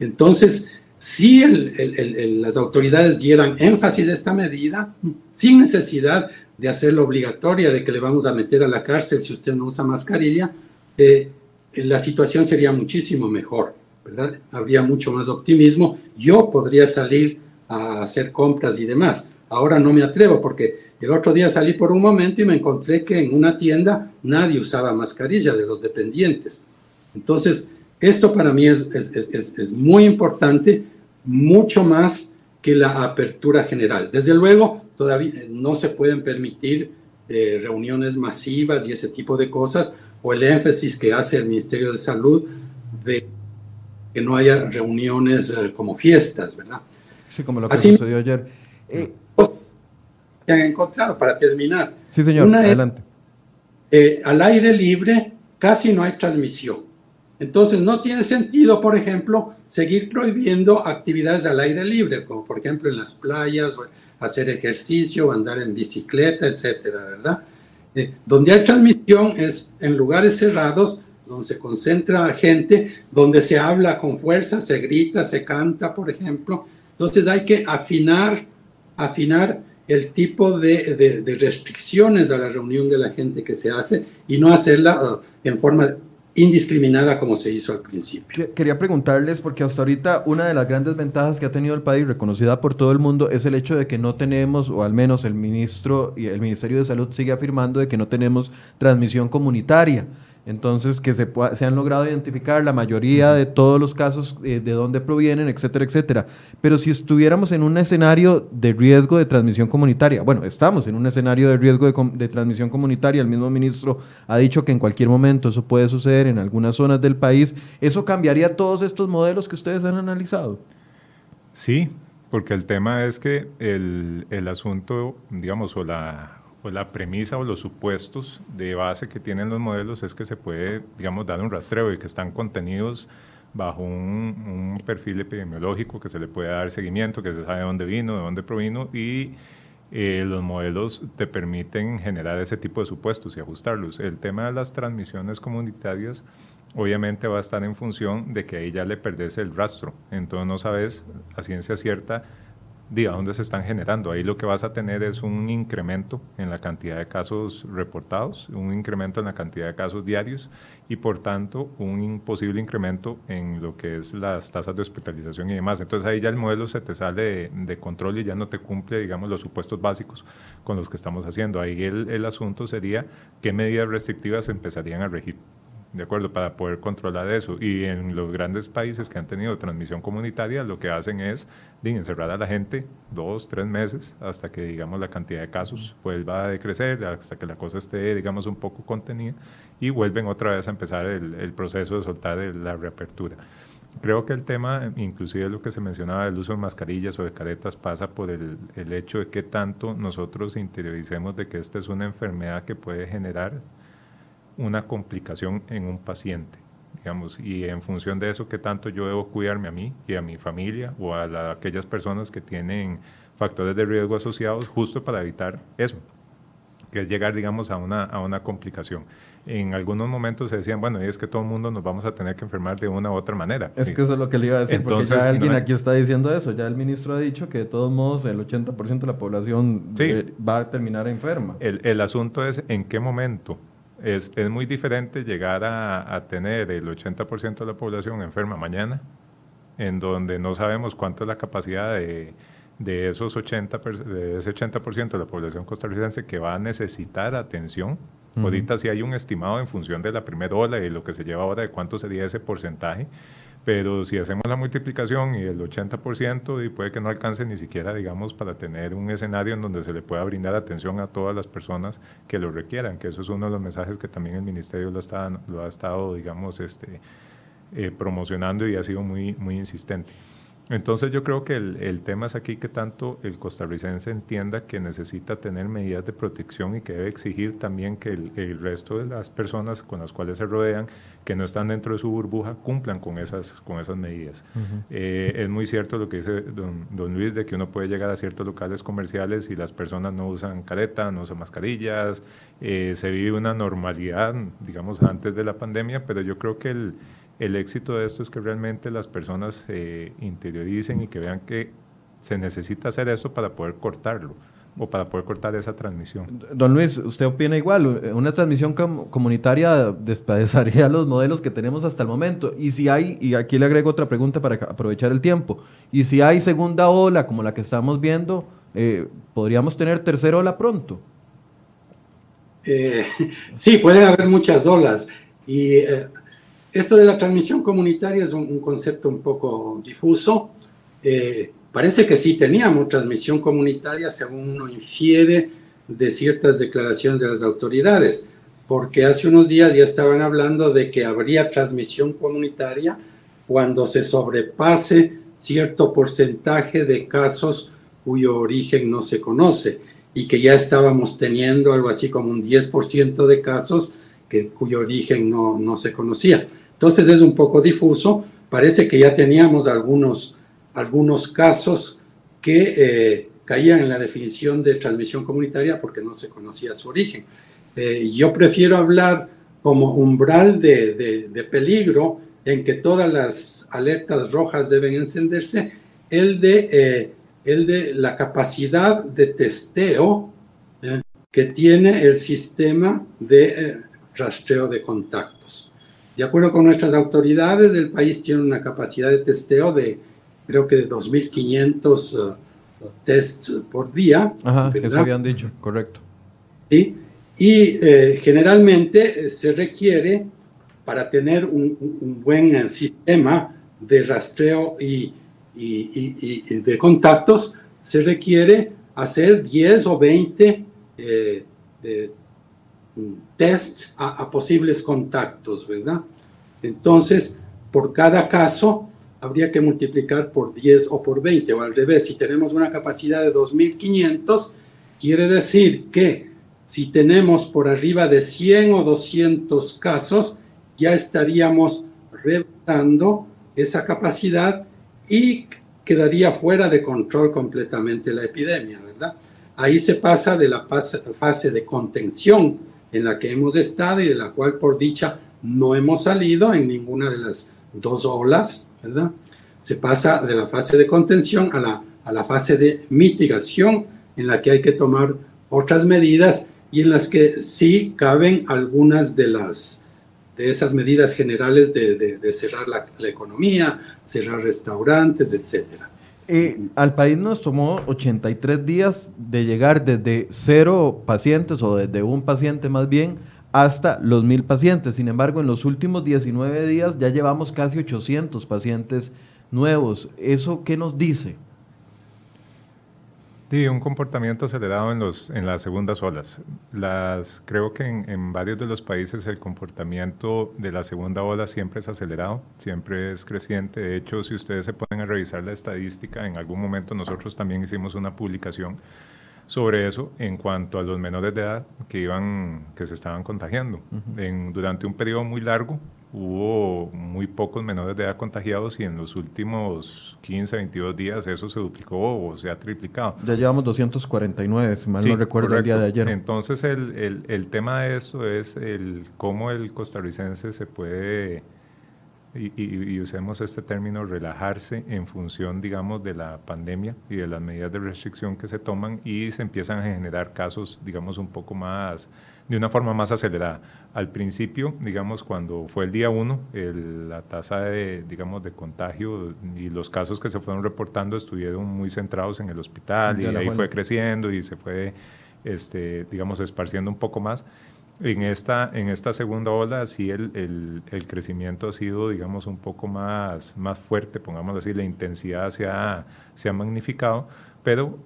Entonces, si las autoridades dieran énfasis a esta medida, sin necesidad de hacerlo obligatoria, de que le vamos a meter a la cárcel si usted no usa mascarilla, eh, la situación sería muchísimo mejor, ¿verdad? Habría mucho más optimismo. Yo podría salir a hacer compras y demás. Ahora no me atrevo porque el otro día salí por un momento y me encontré que en una tienda nadie usaba mascarilla de los dependientes. Entonces, esto para mí es, es, muy importante, mucho más que la apertura general. Desde luego, todavía no se pueden permitir eh, reuniones masivas y ese tipo de cosas, o el énfasis que hace el Ministerio de Salud de que no haya reuniones eh, como fiestas, ¿verdad? Sí, como lo que sucedió ayer. Eh, se han encontrado, para terminar. Sí, señor, adelante. al aire libre casi no hay transmisión. Entonces, no tiene sentido, por ejemplo, seguir prohibiendo actividades al aire libre, como por ejemplo en las playas, hacer ejercicio, andar en bicicleta, etcétera, ¿verdad? Eh, donde hay transmisión es en lugares cerrados, donde se concentra gente, donde se habla con fuerza, se grita, se canta, por ejemplo. Entonces hay que afinar, afinar el tipo de, de restricciones a la reunión de la gente que se hace y no hacerla uh, en forma indiscriminada como se hizo al principio. Quería preguntarles, porque hasta ahorita una de las grandes ventajas que ha tenido el país, reconocida por todo el mundo, es el hecho de que no tenemos, o al menos el ministro y el Ministerio de Salud sigue afirmando de que no tenemos transmisión comunitaria. Entonces, que se, se han logrado identificar la mayoría de todos los casos eh, de dónde provienen, etcétera, etcétera. Pero si estuviéramos en un escenario de riesgo de transmisión comunitaria, bueno, estamos en un escenario de riesgo de, transmisión comunitaria, el mismo ministro ha dicho que en cualquier momento eso puede suceder en algunas zonas del país, ¿eso cambiaría todos estos modelos que ustedes han analizado? Sí, porque el tema es que el, el asunto, digamos, o la pues la premisa o los supuestos de base que tienen los modelos es que se puede, digamos, dar un rastreo y que están contenidos bajo un, perfil epidemiológico que se le puede dar seguimiento, que se sabe de dónde vino, de dónde provino y eh, los modelos te permiten generar ese tipo de supuestos y ajustarlos. El tema de las transmisiones comunitarias obviamente va a estar en función de que ahí ya le perdés el rastro, entonces no sabes a ciencia cierta a dónde se están generando. Ahí lo que vas a tener es un incremento en la cantidad de casos reportados, un incremento en la cantidad de casos diarios y por tanto un posible incremento en lo que es las tasas de hospitalización y demás. Entonces ahí ya el modelo se te sale de, control y ya no te cumple, digamos, los supuestos básicos con los que estamos haciendo. Ahí el, el asunto sería qué medidas restrictivas empezarían a regir. ¿De acuerdo? Para poder controlar eso. Y en los grandes países que han tenido transmisión comunitaria, lo que hacen es encerrar a la gente dos, tres meses hasta que, digamos, la cantidad de casos vuelva a decrecer, hasta que la cosa esté, digamos, un poco contenida y vuelven otra vez a empezar el, proceso de soltar la reapertura. Creo que el tema, inclusive lo que se mencionaba del uso de mascarillas o de caretas, pasa por el, el hecho de que tanto nosotros interioricemos de que esta es una enfermedad que puede generar una complicación en un paciente, digamos, y en función de eso, qué tanto yo debo cuidarme a mí y a mi familia o a aquellas personas que tienen factores de riesgo asociados justo para evitar eso, que es llegar, digamos, a una, a una complicación. En algunos momentos se decían, bueno, es que todo el mundo nos vamos a tener que enfermar de una u otra manera. Es que eso es lo que le iba a decir, Entonces, porque ya alguien aquí está diciendo eso, ya el ministro ha dicho que de todos modos el 80% de la población va a terminar enferma. El, el asunto es en qué momento es, es muy diferente llegar a, a tener el 80% de la población enferma mañana, en donde no sabemos cuánto es la capacidad de, de esos 80, de ese 80% de la población costarricense que va a necesitar atención. Ahorita sí hay un estimado en función de la primera ola y lo que se lleva ahora de cuánto sería ese porcentaje, pero si hacemos la multiplicación y el 80%, y puede que no alcance ni siquiera, digamos, para tener un escenario en donde se le pueda brindar atención a todas las personas que lo requieran, que eso es uno de los mensajes que también el Ministerio lo, está, lo ha estado, digamos, este, eh, promocionando y ha sido muy, muy insistente. Entonces yo creo que el, tema es aquí que tanto el costarricense entienda que necesita tener medidas de protección y que debe exigir también que el, resto de las personas con las cuales se rodean, que no están dentro de su burbuja, cumplan con esas, con esas medidas. Eh, es muy cierto lo que dice don, don, Luis, de que uno puede llegar a ciertos locales comerciales y las personas no usan careta, no usan mascarillas, eh, se vive una normalidad, digamos, antes de la pandemia, pero yo creo que el el éxito de esto es que realmente las personas se interioricen y que vean que se necesita hacer esto para poder cortarlo o para poder cortar esa transmisión. Don Luis, ¿usted opina igual? Una transmisión comunitaria despedazaría los modelos que tenemos hasta el momento. Y si hay, y aquí le agrego otra pregunta para aprovechar el tiempo, y si hay segunda ola como la que estamos viendo, eh, ¿podríamos tener tercera ola pronto? Eh, sí, pueden haber muchas olas. Y eh, esto de la transmisión comunitaria es un, concepto un poco difuso. Eh, parece que sí teníamos transmisión comunitaria, según uno infiere de ciertas declaraciones de las autoridades, porque hace unos días ya estaban hablando de que habría transmisión comunitaria cuando se sobrepase cierto porcentaje de casos cuyo origen no se conoce y que ya estábamos teniendo algo así como un 10% de casos que, cuyo origen no, no se conocía. Entonces es un poco difuso. Parece que ya teníamos algunos, algunos casos que eh, caían en la definición de transmisión comunitaria porque no se conocía su origen. Eh, yo prefiero hablar como umbral de, de, peligro en que todas las alertas rojas deben encenderse, el de, eh, el de la capacidad de testeo que tiene el sistema de rastreo de contactos. De acuerdo con nuestras autoridades, el país tiene una capacidad de testeo de creo que de 2.500 uh, tests por día. Ajá, eso habían dicho, correcto. Sí, y eh, generalmente eh, se requiere para tener un, buen eh, sistema de rastreo y, de contactos, se requiere hacer 10 o 20 test a, posibles contactos, ¿verdad? Entonces, por cada caso, habría que multiplicar por 10 o por 20, o al revés, si tenemos una capacidad de 2.500, quiere decir que si tenemos por arriba de 100 o 200 casos, ya estaríamos rebasando esa capacidad y quedaría fuera de control completamente la epidemia, ¿verdad? Ahí se pasa de la fase de contención en la que hemos estado y de la cual por dicha no hemos salido en ninguna de las dos olas, ¿verdad? Se pasa de la fase de contención a la, a la fase de mitigación en la que hay que tomar otras medidas y en las que sí caben algunas de las de esas medidas generales de, cerrar la, economía, cerrar restaurantes, etcétera. Eh, al país nos tomó 83 días de llegar desde cero pacientes o desde un paciente más bien hasta los mil pacientes. Sin embargo, en los últimos 19 días ya llevamos casi 800 pacientes nuevos. ¿Eso qué nos dice? Sí, un comportamiento acelerado en, los, en las segundas olas. Las, creo que en, varios de los países el comportamiento de la segunda ola siempre es acelerado, siempre es creciente. De hecho, si ustedes se ponen a revisar la estadística, en algún momento nosotros también hicimos una publicación sobre eso en cuanto a los menores de edad que, iban, que se estaban contagiando. en, durante un periodo muy largo, hubo muy pocos menores de edad contagiados y en los últimos 15, 22 días eso se duplicó o se ha triplicado. Ya llevamos 249, si mal no recuerdo el día de ayer. Entonces el, el, el, tema de esto es el cómo el costarricense se puede, y, y, usemos este término, relajarse en función, digamos, de la pandemia y de las medidas de restricción que se toman y se empiezan a generar casos, digamos, un poco más de una forma más acelerada. Al principio, digamos, cuando fue el día uno, la tasa de, digamos, de contagio y los casos que se fueron reportando estuvieron muy centrados en el hospital y ahí fue creciendo y se fue, este, digamos, esparciendo un poco más. En esta, en esta segunda ola, sí, el, el, crecimiento ha sido, digamos, un poco más, más fuerte, pongámoslo así, la intensidad se ha, se ha magnificado, pero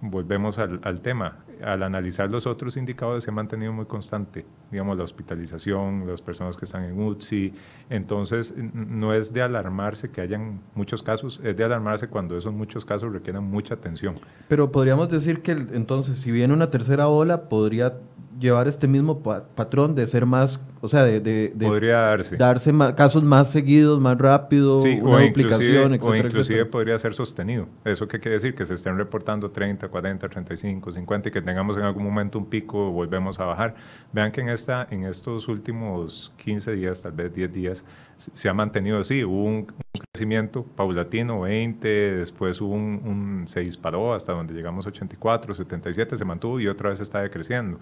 volvemos al, al tema al analizar los otros indicadores se ha mantenido muy constante, digamos, la hospitalización, las personas que están en UCI, entonces no es de alarmarse que hayan muchos casos, es de alarmarse cuando esos muchos casos requieren mucha atención. Pero podríamos decir que entonces si viene una tercera ola, podría llevar este mismo patrón de ser más, o sea, de, podría darse, darse casos más seguidos, más rápido, una duplicación, etcétera, O inclusive podría ser sostenido. ¿Eso qué quiere decir? Que se estén reportando 30, 40, 35, 50 y que tengamos en algún momento un pico, volvemos a bajar. Vean que en, esta, en estos últimos 15 días, tal vez 10 días, se ha mantenido así. Hubo un, crecimiento paulatino, 20, después hubo un, se disparó hasta donde llegamos 84, 77, se mantuvo y otra vez está decreciendo.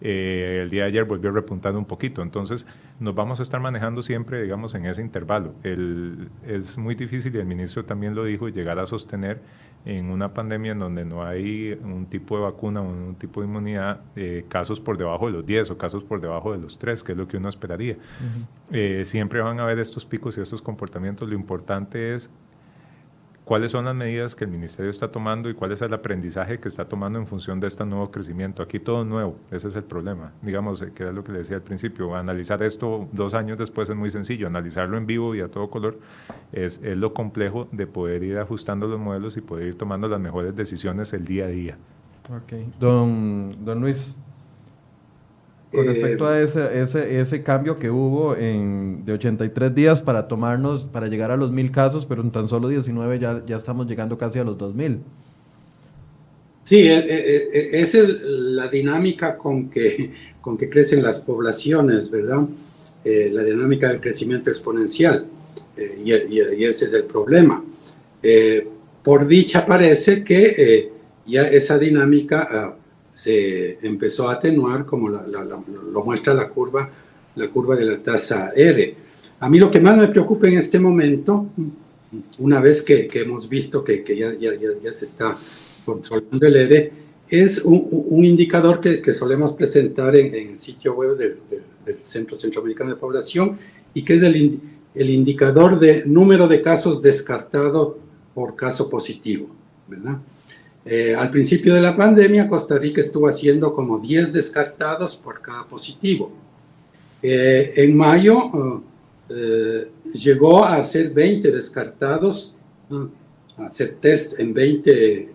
Eh, el día de ayer volvió repuntando un poquito. Entonces, nos vamos a estar manejando siempre, digamos, en ese intervalo. El, es muy difícil, y el ministro también lo dijo, llegar a sostener en una pandemia en donde no hay un tipo de vacuna o un tipo de inmunidad, eh, casos por debajo de los 10 o casos por debajo de los 3, que es lo que uno esperaría. Eh, siempre van a haber estos picos y estos comportamientos. Lo importante es cuáles son las medidas que el ministerio está tomando y cuál es el aprendizaje que está tomando en función de este nuevo crecimiento. Aquí todo es nuevo, ese es el problema. Digamos, eh, que era lo que le decía al principio, analizar esto dos años después es muy sencillo, analizarlo en vivo y a todo color es, lo complejo de poder ir ajustando los modelos y poder ir tomando las mejores decisiones el día a día. Ok, don, don Luis, con eh, respecto a ese, ese, ese cambio que hubo en, de 83 días para tomarnos, para llegar a los mil casos, pero en tan solo 19 ya, ya estamos llegando casi a los 2000. Sí, e, e, e, esa es la dinámica con que, con que crecen las poblaciones, ¿verdad? Eh, la dinámica del crecimiento exponencial. Eh, y, y, ese es el problema. por dicha parece que ya esa dinámica ah, se empezó a atenuar, como lo muestra la curva, la curva de la tasa R. A mí lo que más me preocupa en este momento, una vez que, hemos visto que, ya, ya, ya, se está controlando el R, es un, indicador que, solemos presentar en, el sitio web del, Centro Centroamericano de Población y que es el, el indicador de número de casos descartados por caso positivo, ¿verdad? Eh, al principio de la pandemia, Costa Rica estuvo haciendo como 10 descartados por cada positivo. Eh, en mayo eh, llegó a hacer 20 descartados, a hacer test en 20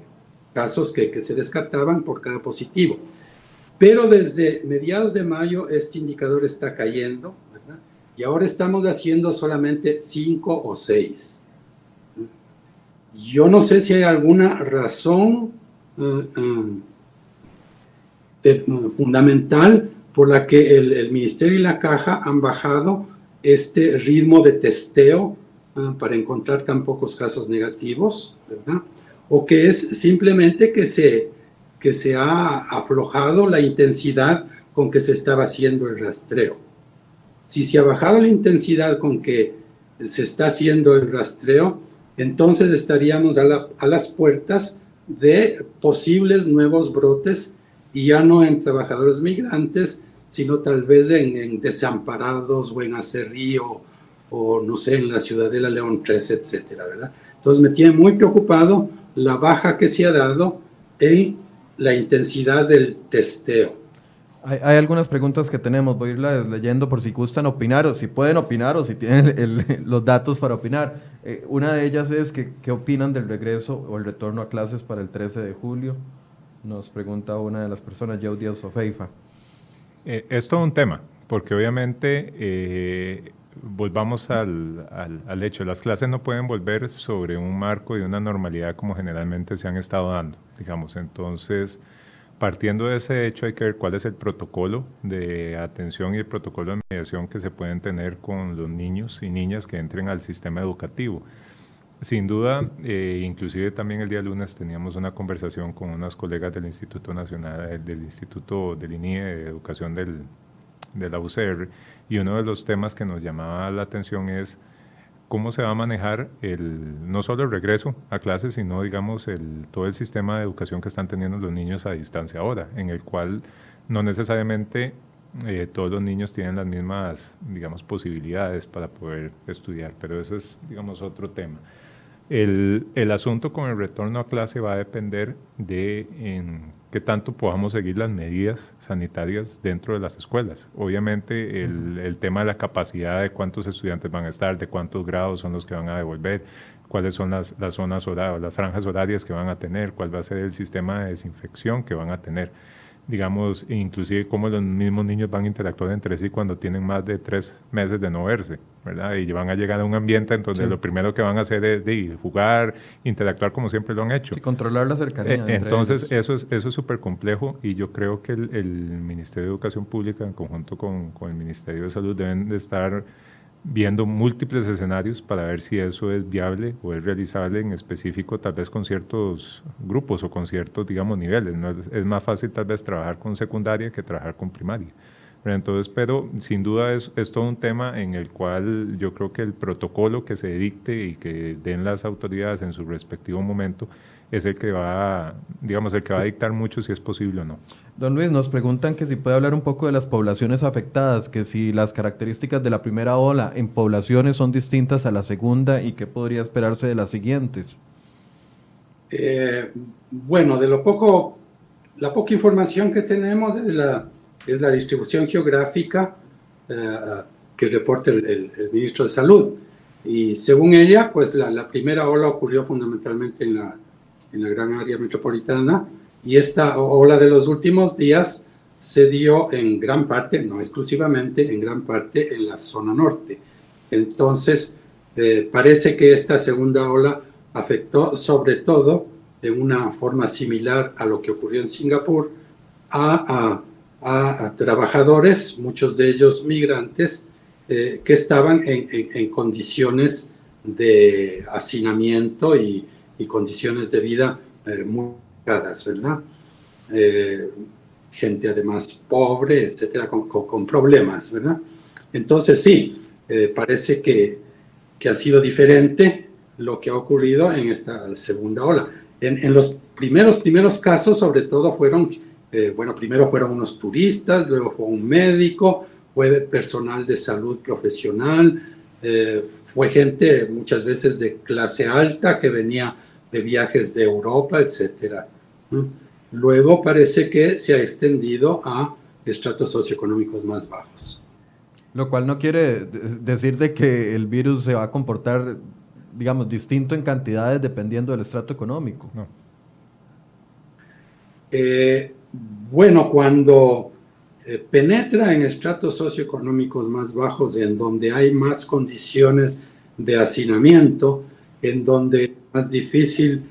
casos que, se descartaban por cada positivo. Pero desde mediados de mayo este indicador está cayendo, Y ahora estamos haciendo solamente 5 o 6. Yo no sé si hay alguna razón eh, eh, fundamental por la que el, Ministerio y la Caja han bajado este ritmo de testeo eh, para encontrar tan pocos casos negativos, ¿verdad? o que es simplemente que se, que se ha aflojado la intensidad con que se estaba haciendo el rastreo. Si se ha bajado la intensidad con que se está haciendo el rastreo, entonces estaríamos a, las puertas de posibles nuevos brotes y ya no en trabajadores migrantes, sino tal vez en, desamparados o en Acerrío o no sé, en la Ciudadela León 3, etcétera, ¿verdad? Entonces me tiene muy preocupado la baja que se ha dado en la intensidad del testeo. Hay, algunas preguntas que tenemos, voy a irlas leyendo por si gustan opinar si pueden opinar o si tienen los datos para opinar. Eh, una de ellas es que, qué opinan del regreso o el retorno a clases para el 13 de julio. Nos pregunta una de las personas, Yaudia Sofeifa. Eh, es todo un tema, porque obviamente eh, volvamos al, al, hecho, las clases no pueden volver sobre un marco de una normalidad como generalmente se han estado dando, digamos. Entonces, partiendo de ese hecho, hay que ver cuál es el protocolo de atención y el protocolo de mediación que se pueden tener con los niños y niñas que entren al sistema educativo. Sin duda, eh, inclusive también el día lunes teníamos una conversación con unas colegas del Instituto Nacional, eh, del Instituto del INIE de Educación del, de la UCR, y uno de los temas que nos llamaba la atención es cómo se va a manejar el, no solo el regreso a clases, sino digamos el, todo el sistema de educación que están teniendo los niños a distancia ahora, en el cual no necesariamente eh, todos los niños tienen las mismas, digamos, posibilidades para poder estudiar, pero eso es, digamos, otro tema. El, el, asunto con el retorno a clase va a depender de en qué tanto podamos seguir las medidas sanitarias dentro de las escuelas. Obviamente el, el, tema de la capacidad de cuántos estudiantes van a estar, de cuántos grados son los que van a devolver, cuáles son las, las zonas horarias, las franjas horarias que van a tener, cuál va a ser el sistema de desinfección que van a tener digamos, inclusive cómo los mismos niños van a interactuar entre sí cuando tienen más de tres meses de no verse, ¿verdad? Y van a llegar a un ambiente en donde lo primero que van a hacer es de jugar, interactuar como siempre lo han hecho. Y controlar la cercanía. Eh, entonces, eso es eso es súper complejo y yo creo que el, Ministerio de Educación Pública, en conjunto con, con el Ministerio de Salud, deben de estar viendo múltiples escenarios para ver si eso es viable o es realizable en específico, tal vez con ciertos grupos o con ciertos, digamos, niveles. ¿no? Es, más fácil tal vez trabajar con secundaria que trabajar con primaria. Entonces, pero sin duda es, es, todo un tema en el cual yo creo que el protocolo que se dicte y que den las autoridades en su respectivo momento es el que va, digamos, el que va a dictar mucho si es posible o no. Don Luis, nos preguntan que si puede hablar un poco de las poblaciones afectadas, que si las características de la primera ola en poblaciones son distintas a la segunda y qué podría esperarse de las siguientes. Eh, bueno, de lo poco, la poca información que tenemos es la, es la distribución geográfica eh, que reporta el, ministro de Salud. Y según ella, pues la, la primera ola ocurrió fundamentalmente en la en la gran área metropolitana y esta ola de los últimos días se dio en gran parte, no exclusivamente, en gran parte en la zona norte. Entonces, eh, parece que esta segunda ola afectó sobre todo de una forma similar a lo que ocurrió en Singapur a, a, trabajadores, muchos de ellos migrantes, eh, que estaban en, en condiciones de hacinamiento y, y condiciones de vida eh, muy caras, ¿verdad? Eh, gente además pobre, etcétera, con, con, problemas, ¿verdad? Entonces sí, parece que, que, ha sido diferente lo que ha ocurrido en esta segunda ola. En, en los primeros, primeros casos, sobre todo, fueron, bueno, primero fueron unos turistas, luego fue un médico, fue personal de salud profesional, fue gente muchas veces de clase alta que venía de viajes de Europa, etc. Luego parece que se ha extendido a estratos socioeconómicos más bajos. Lo cual no quiere decir de que el virus se va a comportar, digamos, distinto en cantidades dependiendo del estrato económico. No. Eh, bueno, cuando eh, penetra en estratos socioeconómicos más bajos, en donde hay más condiciones de hacinamiento, en donde es más difícil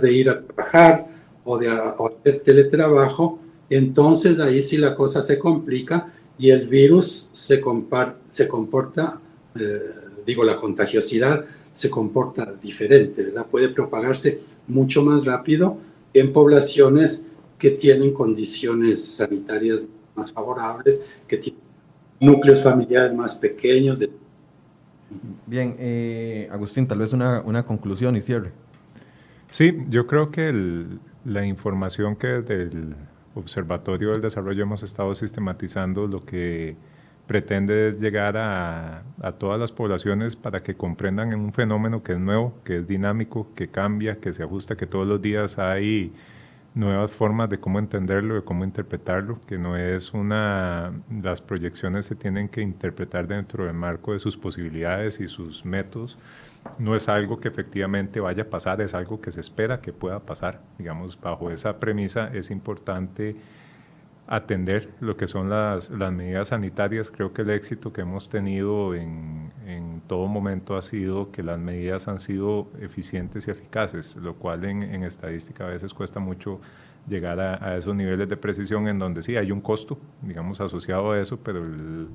de ir a trabajar o de hacer teletrabajo, entonces ahí sí la cosa se complica y el virus se, se comporta, eh, digo, la contagiosidad se comporta diferente, ¿verdad? Puede propagarse mucho más rápido en poblaciones que tienen condiciones sanitarias más favorables, que tienen núcleos familiares más pequeños. Bien, eh, Agustín, tal vez una, una, conclusión y cierre. Sí, yo creo que la información que desde el Observatorio del Desarrollo hemos estado sistematizando lo que pretende llegar a, a, todas las poblaciones para que comprendan un fenómeno que es nuevo, que es dinámico, que cambia, que se ajusta, que todos los días hay nuevas formas de cómo entenderlo, de cómo interpretarlo, que no es una, las proyecciones se tienen que interpretar dentro del marco de sus posibilidades y sus métodos, no es algo que efectivamente vaya a pasar, es algo que se espera que pueda pasar, digamos, bajo esa premisa es importante atender lo que son las, las, medidas sanitarias. Creo que el éxito que hemos tenido en, en, todo momento ha sido que las medidas han sido eficientes y eficaces, lo cual en, estadística a veces cuesta mucho llegar a, esos niveles de precisión en donde sí hay un costo, digamos, asociado a eso, pero el,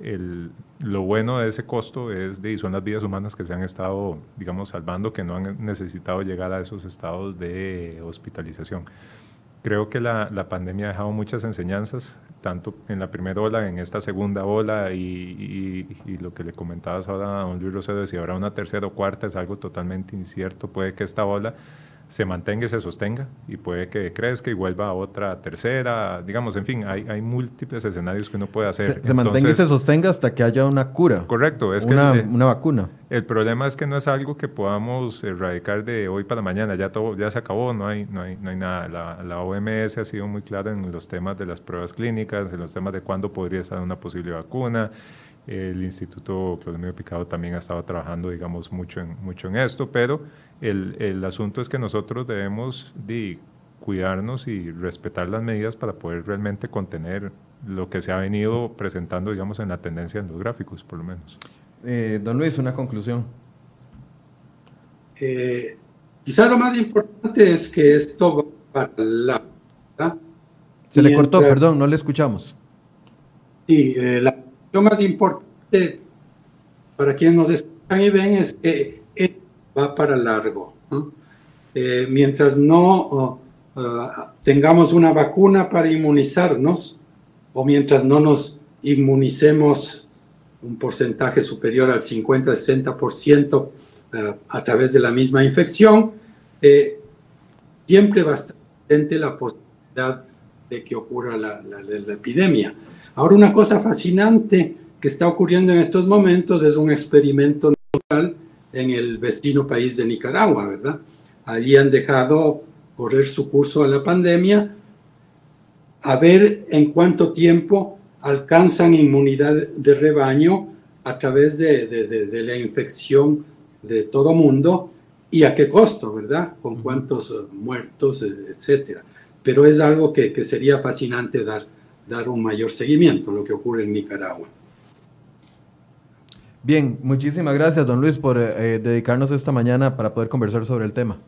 el, lo bueno de ese costo es de, son las vidas humanas que se han estado, digamos, salvando, que no han necesitado llegar a esos estados de hospitalización. Creo que la, la, pandemia ha dejado muchas enseñanzas, tanto en la primera ola, en esta segunda ola, y, y, y, lo que le comentabas ahora a don Luis Rosero, de si habrá una tercera o cuarta, es algo totalmente incierto. Puede que esta ola se mantenga y se sostenga y puede que crezca y vuelva a otra tercera, digamos, en fin, hay, hay múltiples escenarios que uno puede hacer. Se, se Entonces, mantenga y se sostenga hasta que haya una cura. Correcto, es una, que el, una vacuna. El problema es que no es algo que podamos erradicar de hoy para mañana, ya todo ya se acabó, no hay, no hay, no hay nada. La, la OMS ha sido muy clara en los temas de las pruebas clínicas, en los temas de cuándo podría estar una posible vacuna. El Instituto Claudio Picado también ha estado trabajando, digamos, mucho en, mucho en esto, pero el, el asunto es que nosotros debemos de cuidarnos y respetar las medidas para poder realmente contener lo que se ha venido presentando, digamos, en la tendencia en los gráficos, por lo menos. Eh, don Luis, una conclusión. Eh, quizás lo más importante es que esto va para la... ¿verdad? Se le cortó, perdón, no le escuchamos. Sí, eh, la lo más importante para quienes nos escuchan y ven es que va para largo. Eh, mientras no uh, tengamos una vacuna para inmunizarnos o mientras no nos inmunicemos un porcentaje superior al 50-60% uh, a través de la misma infección, eh, siempre va a estar presente la posibilidad de que ocurra la, la, la epidemia. Ahora, una cosa fascinante que está ocurriendo en estos momentos es un experimento natural en el vecino país de Nicaragua, ¿verdad? Allí han dejado correr su curso a la pandemia, a ver en cuánto tiempo alcanzan inmunidad de rebaño a través de, de, de, de la infección de todo mundo y a qué costo, ¿verdad? Con cuántos muertos, etcétera. Pero es algo que, que sería fascinante dar dar un mayor seguimiento a lo que ocurre en Nicaragua. Bien, muchísimas gracias, don Luis, por eh, dedicarnos esta mañana para poder conversar sobre el tema.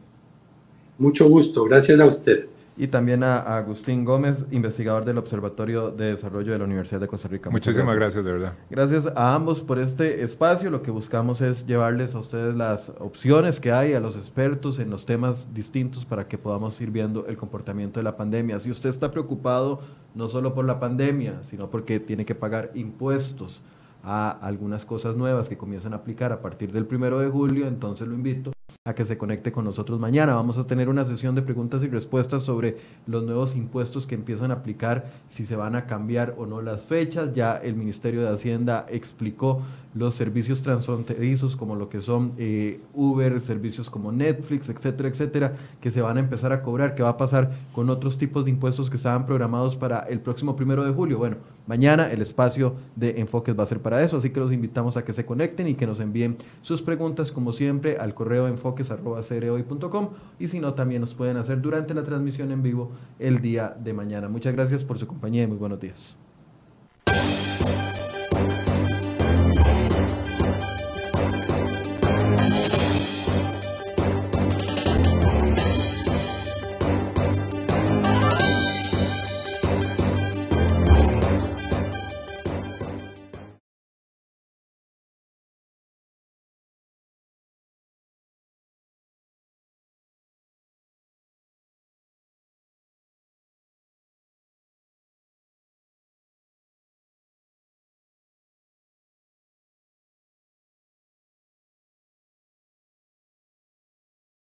Mucho gusto, gracias a usted. Y también a, a Agustín Gómez, investigador del Observatorio de Desarrollo de la Universidad de Costa Rica. Muchas Muchísimas gracias. gracias, de verdad. Gracias a ambos por este espacio. Lo que buscamos es llevarles a ustedes las opciones que hay, a los expertos en los temas distintos para que podamos ir viendo el comportamiento de la pandemia. Si usted está preocupado no solo por la pandemia, sino porque tiene que pagar impuestos a algunas cosas nuevas que comienzan a aplicar a partir del primero de julio, entonces lo invito a que se conecte con nosotros mañana. Vamos a tener una sesión de preguntas y respuestas sobre los nuevos impuestos que empiezan a aplicar, si se van a cambiar o no las fechas. Ya el Ministerio de Hacienda explicó los servicios transfronterizos como lo que son eh, Uber, servicios como Netflix, etcétera, etcétera, que se van a empezar a cobrar. ¿Qué va a pasar con otros tipos de impuestos que estaban programados para el próximo primero de julio? Bueno, mañana el espacio de enfoques va a ser para eso, así que los invitamos a que se conecten y que nos envíen sus preguntas, como siempre, al correo enfoques.com y si no, también nos pueden hacer durante la transmisión en vivo el día de mañana. Muchas gracias por su compañía y muy buenos días.